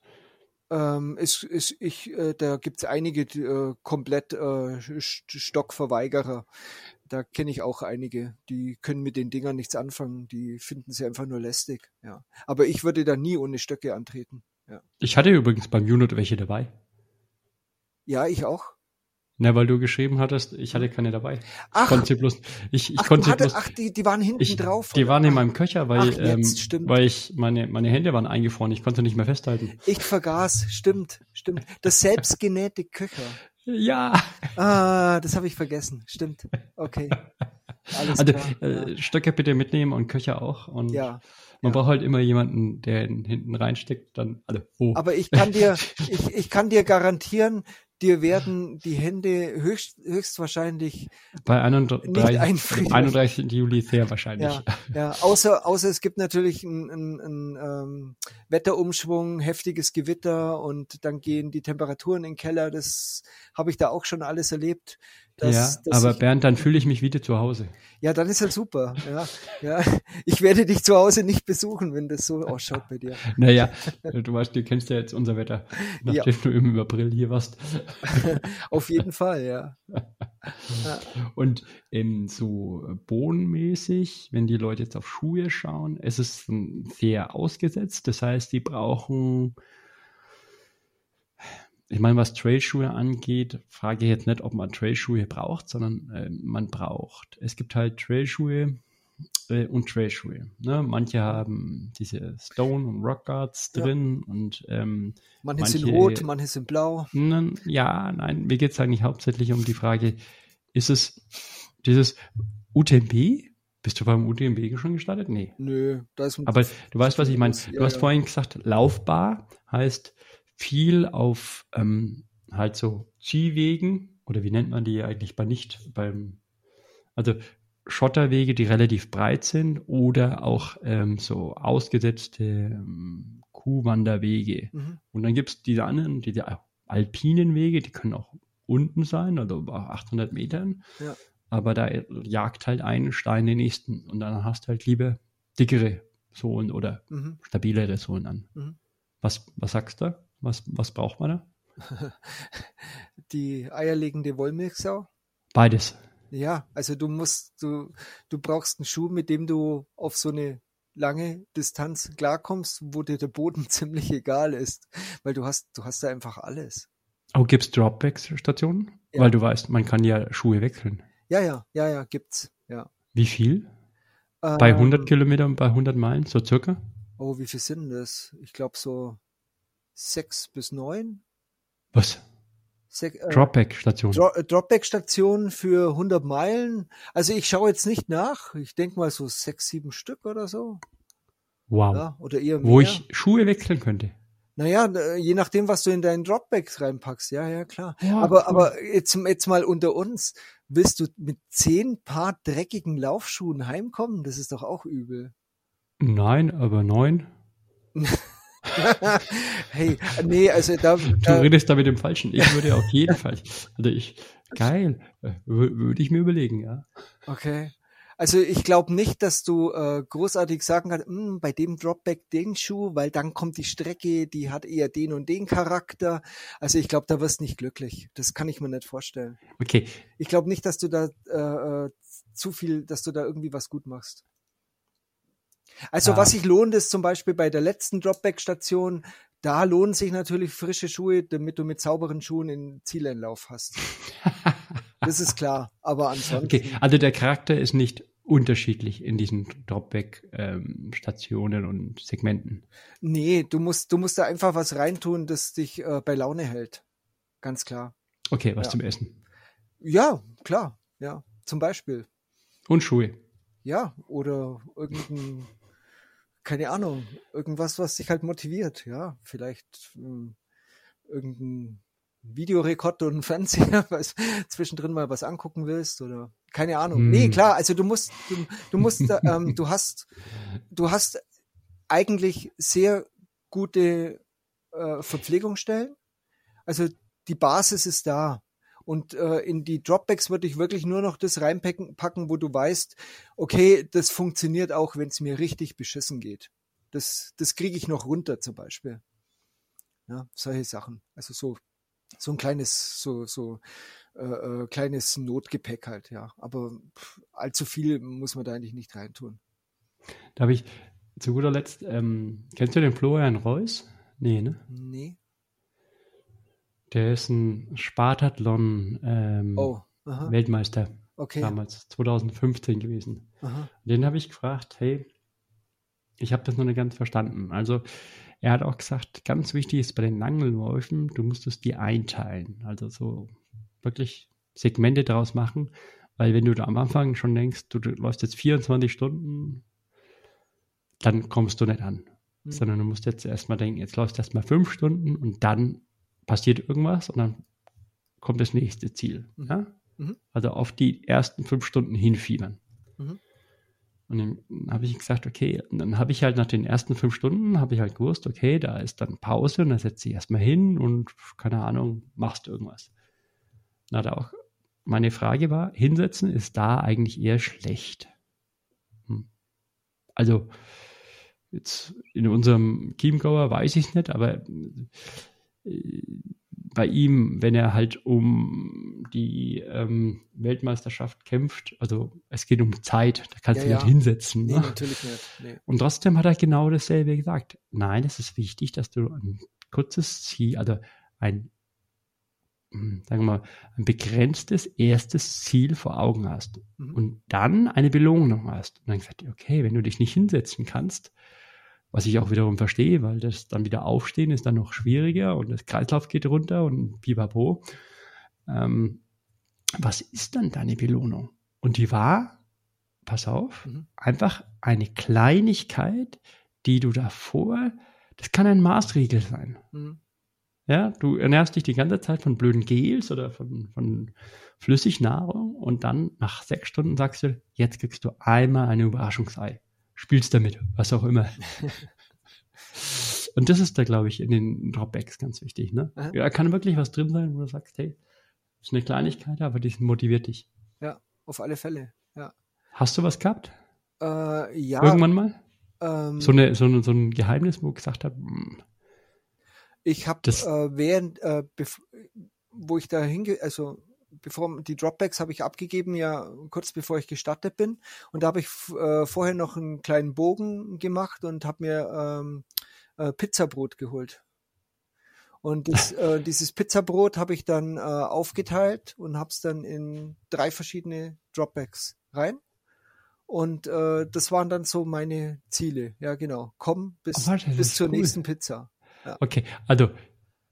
Ähm, ist, ist, ich, äh, da gibt's einige die, äh, komplett äh, St- Stockverweigerer. Da kenne ich auch einige, die können mit den Dingern nichts anfangen. Die finden sie einfach nur lästig. Ja, aber ich würde da nie ohne Stöcke antreten. Ja, Ich hatte übrigens beim Unit welche dabei. ja ich auch. Na, weil du geschrieben hattest, ich hatte keine dabei. Ich Ach, konnte sie bloß, ich, ich ach, konnte hatte, bloß, ach die, die waren hinten ich, drauf. die oder? waren in meinem Köcher, weil, Ach, jetzt, ähm, weil ich, meine, meine Hände waren eingefroren, ich konnte nicht mehr festhalten. Ich vergaß, stimmt, stimmt. Das selbstgenähte Köcher. Ja, Ah, das habe ich vergessen. Stimmt. Okay. Alles also klar. äh, Stöcke bitte mitnehmen und Köcher auch. Und ja. man ja. braucht halt immer jemanden, der hinten reinsteckt, dann, also, oh. Aber ich kann dir, [LAUGHS] ich, ich kann dir garantieren, dir werden die Hände höchst, höchstwahrscheinlich, bei nicht 31, einfrieren. 31. Juli sehr wahrscheinlich. ja, ja, außer, außer es gibt natürlich einen ein, ein, ähm, Wetterumschwung, heftiges Gewitter und dann gehen die Temperaturen in den Keller. Das habe ich da auch schon alles erlebt. Dass, ja, dass aber ich, Bernd, dann fühle ich mich wieder zu Hause. ja, dann ist halt super. Ja, ja. Ich werde dich zu Hause nicht besuchen, wenn das so ausschaut bei dir. [LAUGHS] Naja, du weißt, du kennst ja jetzt unser Wetter, Ja. nachdem du im April hier warst. [LAUGHS] Auf jeden Fall, ja. [LAUGHS] Und ähm, so bodenmäßig, wenn die Leute jetzt auf Schuhe schauen, es ist sehr ausgesetzt. Das heißt, die brauchen, ich meine, was Trailschuhe angeht, frage ich jetzt nicht, ob man Trailschuhe braucht, sondern äh, man braucht. Es gibt halt Trailschuhe äh, und Trailschuhe. Ne? Manche haben diese Stone und Rock Guards Ja. drin und ähm, Manche sind rot, manche sind blau. Ja, nein, mir geht es eigentlich hauptsächlich um die Frage, ist es dieses UTMB? Bist du beim UTMB schon gestartet? Nee. Nö, da ist ein Aber du weißt, was ich meine. Ja, Du hast ja. vorhin gesagt, laufbar heißt viel auf ähm, halt so Ziehwegen oder wie nennt man die eigentlich bei nicht beim also Schotterwege, die relativ breit sind oder auch ähm, so ausgesetzte ähm, Kuhwanderwege. Mhm. Und dann gibt es diese anderen, diese alpinen Wege, die können auch unten sein, also über 800 Metern. Ja. Aber da jagt halt ein Stein den nächsten. Und dann hast du halt lieber dickere Sohlen oder Mhm. stabilere Sohlen an. Mhm. Was, was sagst du? Was, was braucht man da? [LAUGHS] Die eierlegende Wollmilchsau? Beides. Ja, also du musst, du, du brauchst einen Schuh, mit dem du auf so eine lange Distanz klarkommst, wo dir der Boden [LAUGHS] ziemlich egal ist, weil du hast, du hast da einfach alles. Oh, gibt's Dropback-Stationen? Ja. Weil du weißt, man kann ja Schuhe wechseln. Ja, ja, ja, ja, gibt's, ja. Wie viel? Bei Ähm, 100 Kilometern, bei 100 Meilen, so circa? Oh, wie viel sind das? Ich glaube so sechs bis neun. Was? Sech, äh, Dropback-Stationen. Dro äh, Dropback-Station für 100 Meilen. Also ich schaue jetzt nicht nach. Ich denke mal so sechs, sieben Stück oder so. wow. Ja, oder eher mehr. Wo ich Schuhe wechseln könnte. Naja, äh, je nachdem, was du in deinen Dropbacks reinpackst. Ja, ja, klar. Ja, aber, cool. aber jetzt, jetzt mal unter uns. Willst du mit zehn Paar dreckigen Laufschuhen heimkommen? Das ist doch auch übel. Nein, aber neun. [LAUGHS] hey, nee, also da, Du da redest da mit dem Falschen. Ich würde auf jeden Fall. Also ich, geil. Äh, wür- Würde ich mir überlegen, ja. Okay. Also ich glaube nicht, dass du äh, großartig sagen kannst, "Hm, bei dem Dropback den Schuh, weil dann kommt die Strecke, die hat eher den und den Charakter. Also ich glaube, da wirst nicht glücklich. Das kann ich mir nicht vorstellen. Okay. Ich glaube nicht, dass du da äh, äh, zu viel, dass du da irgendwie was gut machst. Also Ah. was sich lohnt, ist zum Beispiel bei der letzten Dropback-Station, da lohnen sich natürlich frische Schuhe, damit du mit sauberen Schuhen in Zieleinlauf hast. [LAUGHS] Das ist klar. Aber ansonsten. Okay, also der Charakter ist nicht unterschiedlich in diesen Dropback-Stationen und Segmenten. Nee, du musst, du musst da einfach was reintun, das dich äh, bei Laune hält. Ganz klar. Okay, was Ja. zum Essen. Ja, klar. Ja, zum Beispiel. Und Schuhe. Ja, oder irgendein, keine Ahnung, irgendwas, was dich halt motiviert. Ja, vielleicht ähm, irgendein Videorekorder und ein Fernseher, [LAUGHS] was zwischendrin mal was angucken willst oder keine Ahnung. Hm. Nee, klar, also du musst, du, du musst, [LAUGHS] ähm, du hast, du hast eigentlich sehr gute äh, Verpflegungsstellen. Also die Basis ist da. Und äh, in die Dropbacks würde ich wirklich nur noch das reinpacken, packen, wo du weißt, okay, das funktioniert auch, wenn es mir richtig beschissen geht. Das, das kriege ich noch runter zum Beispiel. Ja, solche Sachen. Also so, so ein kleines, so, so äh, äh, kleines Notgepäck halt, ja. Aber pff, allzu viel muss man da eigentlich nicht reintun. Da habe ich zu guter Letzt, ähm, kennst du den Florian Reuss? Nee, ne? Nee. Der ist ein Spartathlon ähm, Oh, Weltmeister okay. damals, 2015 gewesen. Aha. Den habe ich gefragt, hey, ich habe das noch nicht ganz verstanden. Also er hat auch gesagt, ganz wichtig ist bei den langen Läufen, du musstest die einteilen. Also so wirklich Segmente daraus machen, weil wenn du da am Anfang schon denkst, du, du läufst jetzt 24 Stunden, dann kommst du nicht an. Hm. Sondern du musst jetzt erstmal denken, jetzt läufst du erstmal fünf Stunden und dann passiert irgendwas und dann kommt das nächste Ziel. Mhm. Ja? Mhm. Also auf die ersten fünf Stunden hinfiebern. Mhm. Und dann habe ich gesagt, okay, und dann habe ich halt nach den ersten fünf Stunden, habe ich halt gewusst, okay, da ist dann Pause und dann setzt dich erstmal hin und keine Ahnung, machst irgendwas. Na, da auch meine Frage war, hinsetzen ist da eigentlich eher schlecht. Hm. Also jetzt in unserem Chiemgauer weiß ich es nicht, aber bei ihm, wenn er halt um die ähm, Weltmeisterschaft kämpft, also es geht um Zeit, da kannst Ja, du nicht ja. hinsetzen. Nee, Ne? natürlich nicht. Nee. Und trotzdem hat er genau dasselbe gesagt. Nein, es ist wichtig, dass du ein kurzes Ziel, also ein, hm, sagen wir mal, ein begrenztes erstes Ziel vor Augen hast Mhm. und dann eine Belohnung hast. Und dann gesagt, okay, wenn du dich nicht hinsetzen kannst, was ich auch wiederum verstehe, weil das dann wieder aufstehen ist dann noch schwieriger und das Kreislauf geht runter und pipapo. Ähm, was ist dann deine Belohnung? Und die war, pass auf, Mhm. einfach eine Kleinigkeit, die du davor, das kann ein Maßregel sein. Mhm. Ja, du ernährst dich die ganze Zeit von blöden Gels oder von, von Flüssignahrung und dann nach sechs Stunden sagst du, jetzt kriegst du einmal eine Überraschungsei. Spielst damit, was auch immer. [LAUGHS] und das ist da, glaube ich, in den Dropbacks ganz wichtig. Ne? Aha. Da kann wirklich was drin sein, wo du sagst, hey, das ist eine Kleinigkeit, aber die motiviert dich. Ja, auf alle Fälle. Ja. Hast du was gehabt? Äh, ja. Irgendwann mal? Ähm, So, eine, so, eine, so ein Geheimnis, wo ich gesagt habe, hm, Ich habe äh, während, äh, wo ich da hinge, also bevor die Dropbacks habe ich abgegeben, ja kurz bevor ich gestartet bin. Und da habe ich äh, vorher noch einen kleinen Bogen gemacht und habe mir ähm, äh, Pizzabrot geholt. Und [LAUGHS] das, äh, dieses Pizzabrot habe ich dann äh, aufgeteilt und habe es dann in drei verschiedene Dropbacks rein. Und äh, das waren dann so meine Ziele. Ja, genau. Komm bis, oh, bis zur cool. nächsten Pizza. Ja. Okay, also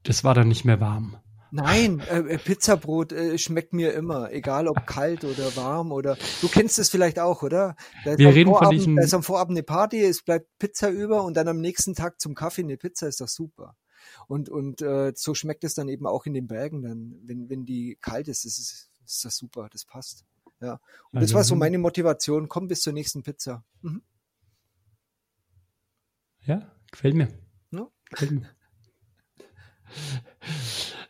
das war dann nicht mehr warm. Nein, äh, äh, Pizzabrot äh, schmeckt mir immer, egal ob kalt oder warm oder du kennst es vielleicht auch, oder? Da Wir reden Vorabend, von diesem. Da ist am Vorabend eine Party, es bleibt Pizza über und dann am nächsten Tag zum Kaffee eine Pizza ist doch super. Und und äh, so schmeckt es dann eben auch in den Bergen, dann wenn wenn die kalt ist, ist ist das super, das passt. Ja. Und also, das war so meine Motivation. Komm bis zur nächsten Pizza. Mhm. Ja, gefällt mir. Ja? Gefällt mir. [LAUGHS]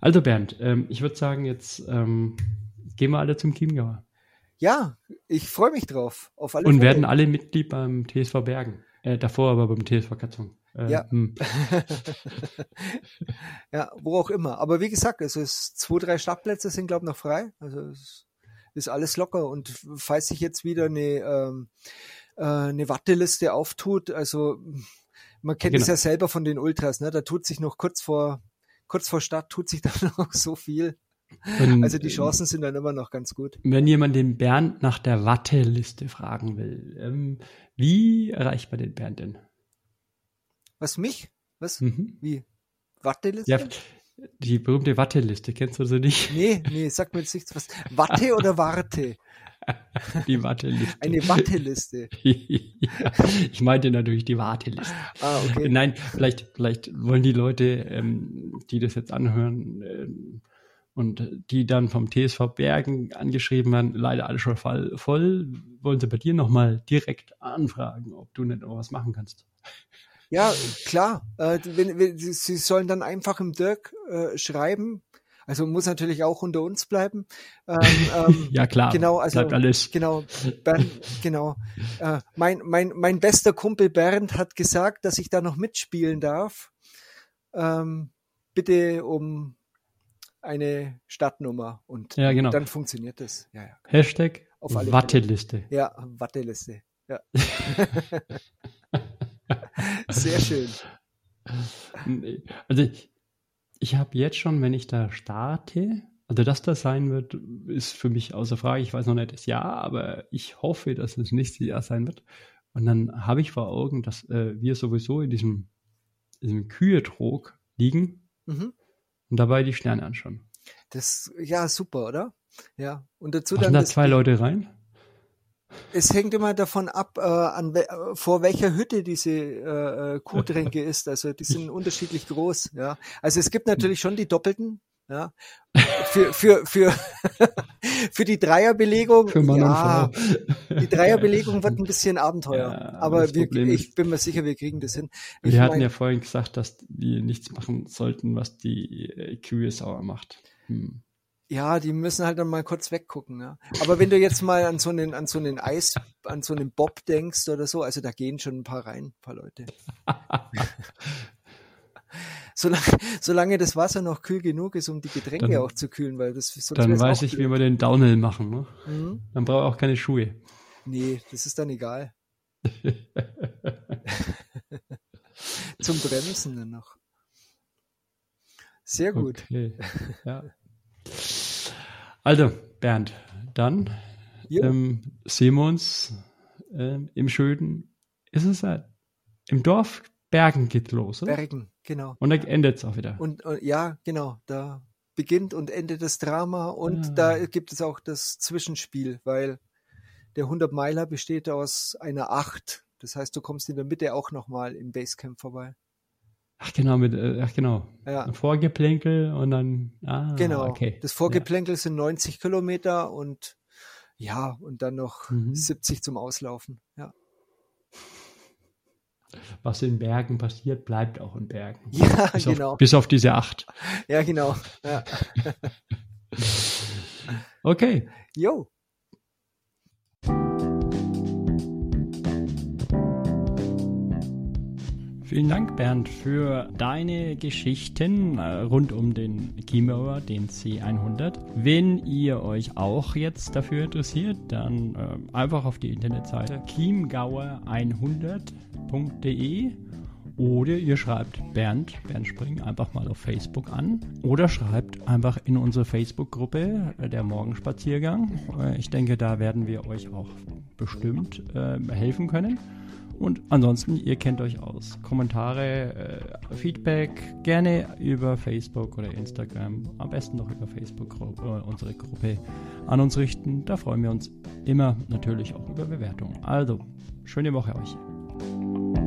Also Bernd, ähm, ich würde sagen, jetzt ähm, gehen wir alle zum Chiemgauer. Ja, ich freue mich drauf. Auf alle Und Fälle. werden alle Mitglied beim TSV Bergen. Äh, davor aber beim TSV Katzung. Äh, ja. Hm. [LAUGHS] ja, wo auch immer. Aber wie gesagt, also es zwei, drei Startplätze sind, glaube ich, noch frei. Also es ist alles locker. Und falls sich jetzt wieder eine, ähm, äh, eine Warteliste auftut, also man kennt genau. es ja selber von den Ultras, ne? Da tut sich noch kurz vor kurz vor Start tut sich [LAUGHS] dann noch so viel. Und, also die Chancen sind dann immer noch ganz gut. Wenn jemand den Bernd nach der Watteliste fragen will, ähm, wie erreicht man den Bernd denn? Was mich? Was? Mhm. Wie? Watteliste? Ja, die berühmte Watteliste, kennst du sie nicht? Nee, nee, sag mir jetzt nichts. Was? Watte [LAUGHS] oder Warte? Die Warteliste. Eine Warteliste. [LAUGHS] ja, ich meinte natürlich die Warteliste. Ah, okay. Nein, vielleicht, vielleicht wollen die Leute, ähm, die das jetzt anhören ähm, und die dann vom TSV Bergen angeschrieben werden, leider alle schon voll, voll wollen sie bei dir nochmal direkt anfragen, ob du nicht noch was machen kannst. Ja, klar. Äh, wenn, wenn, sie sollen dann einfach im Dirk äh, schreiben, also muss natürlich auch unter uns bleiben. Ähm, [LAUGHS] ähm, ja klar. Genau, also bleibt alles. Genau, Bernd, genau. Äh, mein mein mein bester Kumpel Bernd hat gesagt, dass ich da noch mitspielen darf. Ähm, bitte um eine Stadtnummer und ja, genau. dann funktioniert das. Ja, ja. Hashtag auf alle Watteliste. Ja, Watteliste. Ja. [LAUGHS] Sehr schön. Also ich habe jetzt schon, wenn ich da starte, also dass das sein wird, ist für mich außer Frage. Ich weiß noch nicht das Jahr, aber ich hoffe, dass es nächstes Jahr sein wird. Und dann habe ich vor Augen, dass äh, wir sowieso in diesem, diesem Kühetrog liegen mhm. und dabei die Sterne anschauen. Das, ja, super, oder? Ja. Und dazu Machen dann. da zwei Leute rein? Es hängt immer davon ab, äh, an we vor welcher Hütte diese äh, äh Kuhtränke [LAUGHS] ist. Also die sind unterschiedlich groß. Ja, also es gibt natürlich schon die doppelten. Ja, für für für [LAUGHS] für die Dreierbelegung. Für Mann ja, und Frau. Die Dreierbelegung wird ein bisschen Abenteuer. Ja, aber wir, ich bin mir sicher, wir kriegen das hin. Ich wir hatten ja vorhin gesagt, dass wir nichts machen sollten, was die äh, Kühe sauer macht. Hm. Ja, die müssen halt dann mal kurz weggucken. Ja. Aber wenn du jetzt mal an so einen, an so einen Eis, an so einen Bob denkst oder so, also da gehen schon ein paar rein, ein paar Leute. [LAUGHS] solange, solange das Wasser noch kühl genug ist, um die Getränke dann, auch zu kühlen, weil das sonst Dann weiß ich, wie wir den Downhill machen. Ne? Mhm. Dann brauche ich auch keine Schuhe. Nee, das ist dann egal. [LAUGHS] Zum Bremsen dann noch. Sehr gut. Okay. Ja. [LAUGHS] Also, Bernd, dann ähm, sehen wir uns ähm, im schönen, ist es äh, im Dorf Bergen geht los, oder? Bergen, genau. Und dann endet es auch wieder. Und, und, ja, genau, da beginnt und endet das Drama und ah. da gibt es auch das Zwischenspiel, weil der 100 Meiler besteht aus einer Acht. Das heißt, du kommst in der Mitte auch nochmal im Basecamp vorbei. Ach genau, mit, äh, ach genau. Ja. Vorgeplänkel und dann. Ah, genau. Okay. Das Vorgeplänkel ja. sind 90 Kilometer und ja, und dann noch mhm. 70 zum Auslaufen. Ja. Was in Bergen passiert, bleibt auch in Bergen. [LAUGHS] Ja, bis genau. Auf, bis auf diese acht. Ja, genau. Ja. [LAUGHS] okay. Jo. Vielen Dank, Bernd, für deine Geschichten äh, rund um den Chiemgauer, den C100. Wenn ihr euch auch jetzt dafür interessiert, dann äh, einfach auf die Internetseite chiemgauer100.de oder ihr schreibt Bernd, Bernd Spring, einfach mal auf Facebook an. Oder schreibt einfach in unsere Facebook-Gruppe äh, der Morgenspaziergang. Äh, ich denke, da werden wir euch auch bestimmt äh, helfen können. Und ansonsten, ihr kennt euch aus. Kommentare, äh, Feedback gerne über Facebook oder Instagram. Am besten noch über Facebook äh, unsere Gruppe an uns richten. Da freuen wir uns immer natürlich auch über Bewertungen. Also, schöne Woche euch.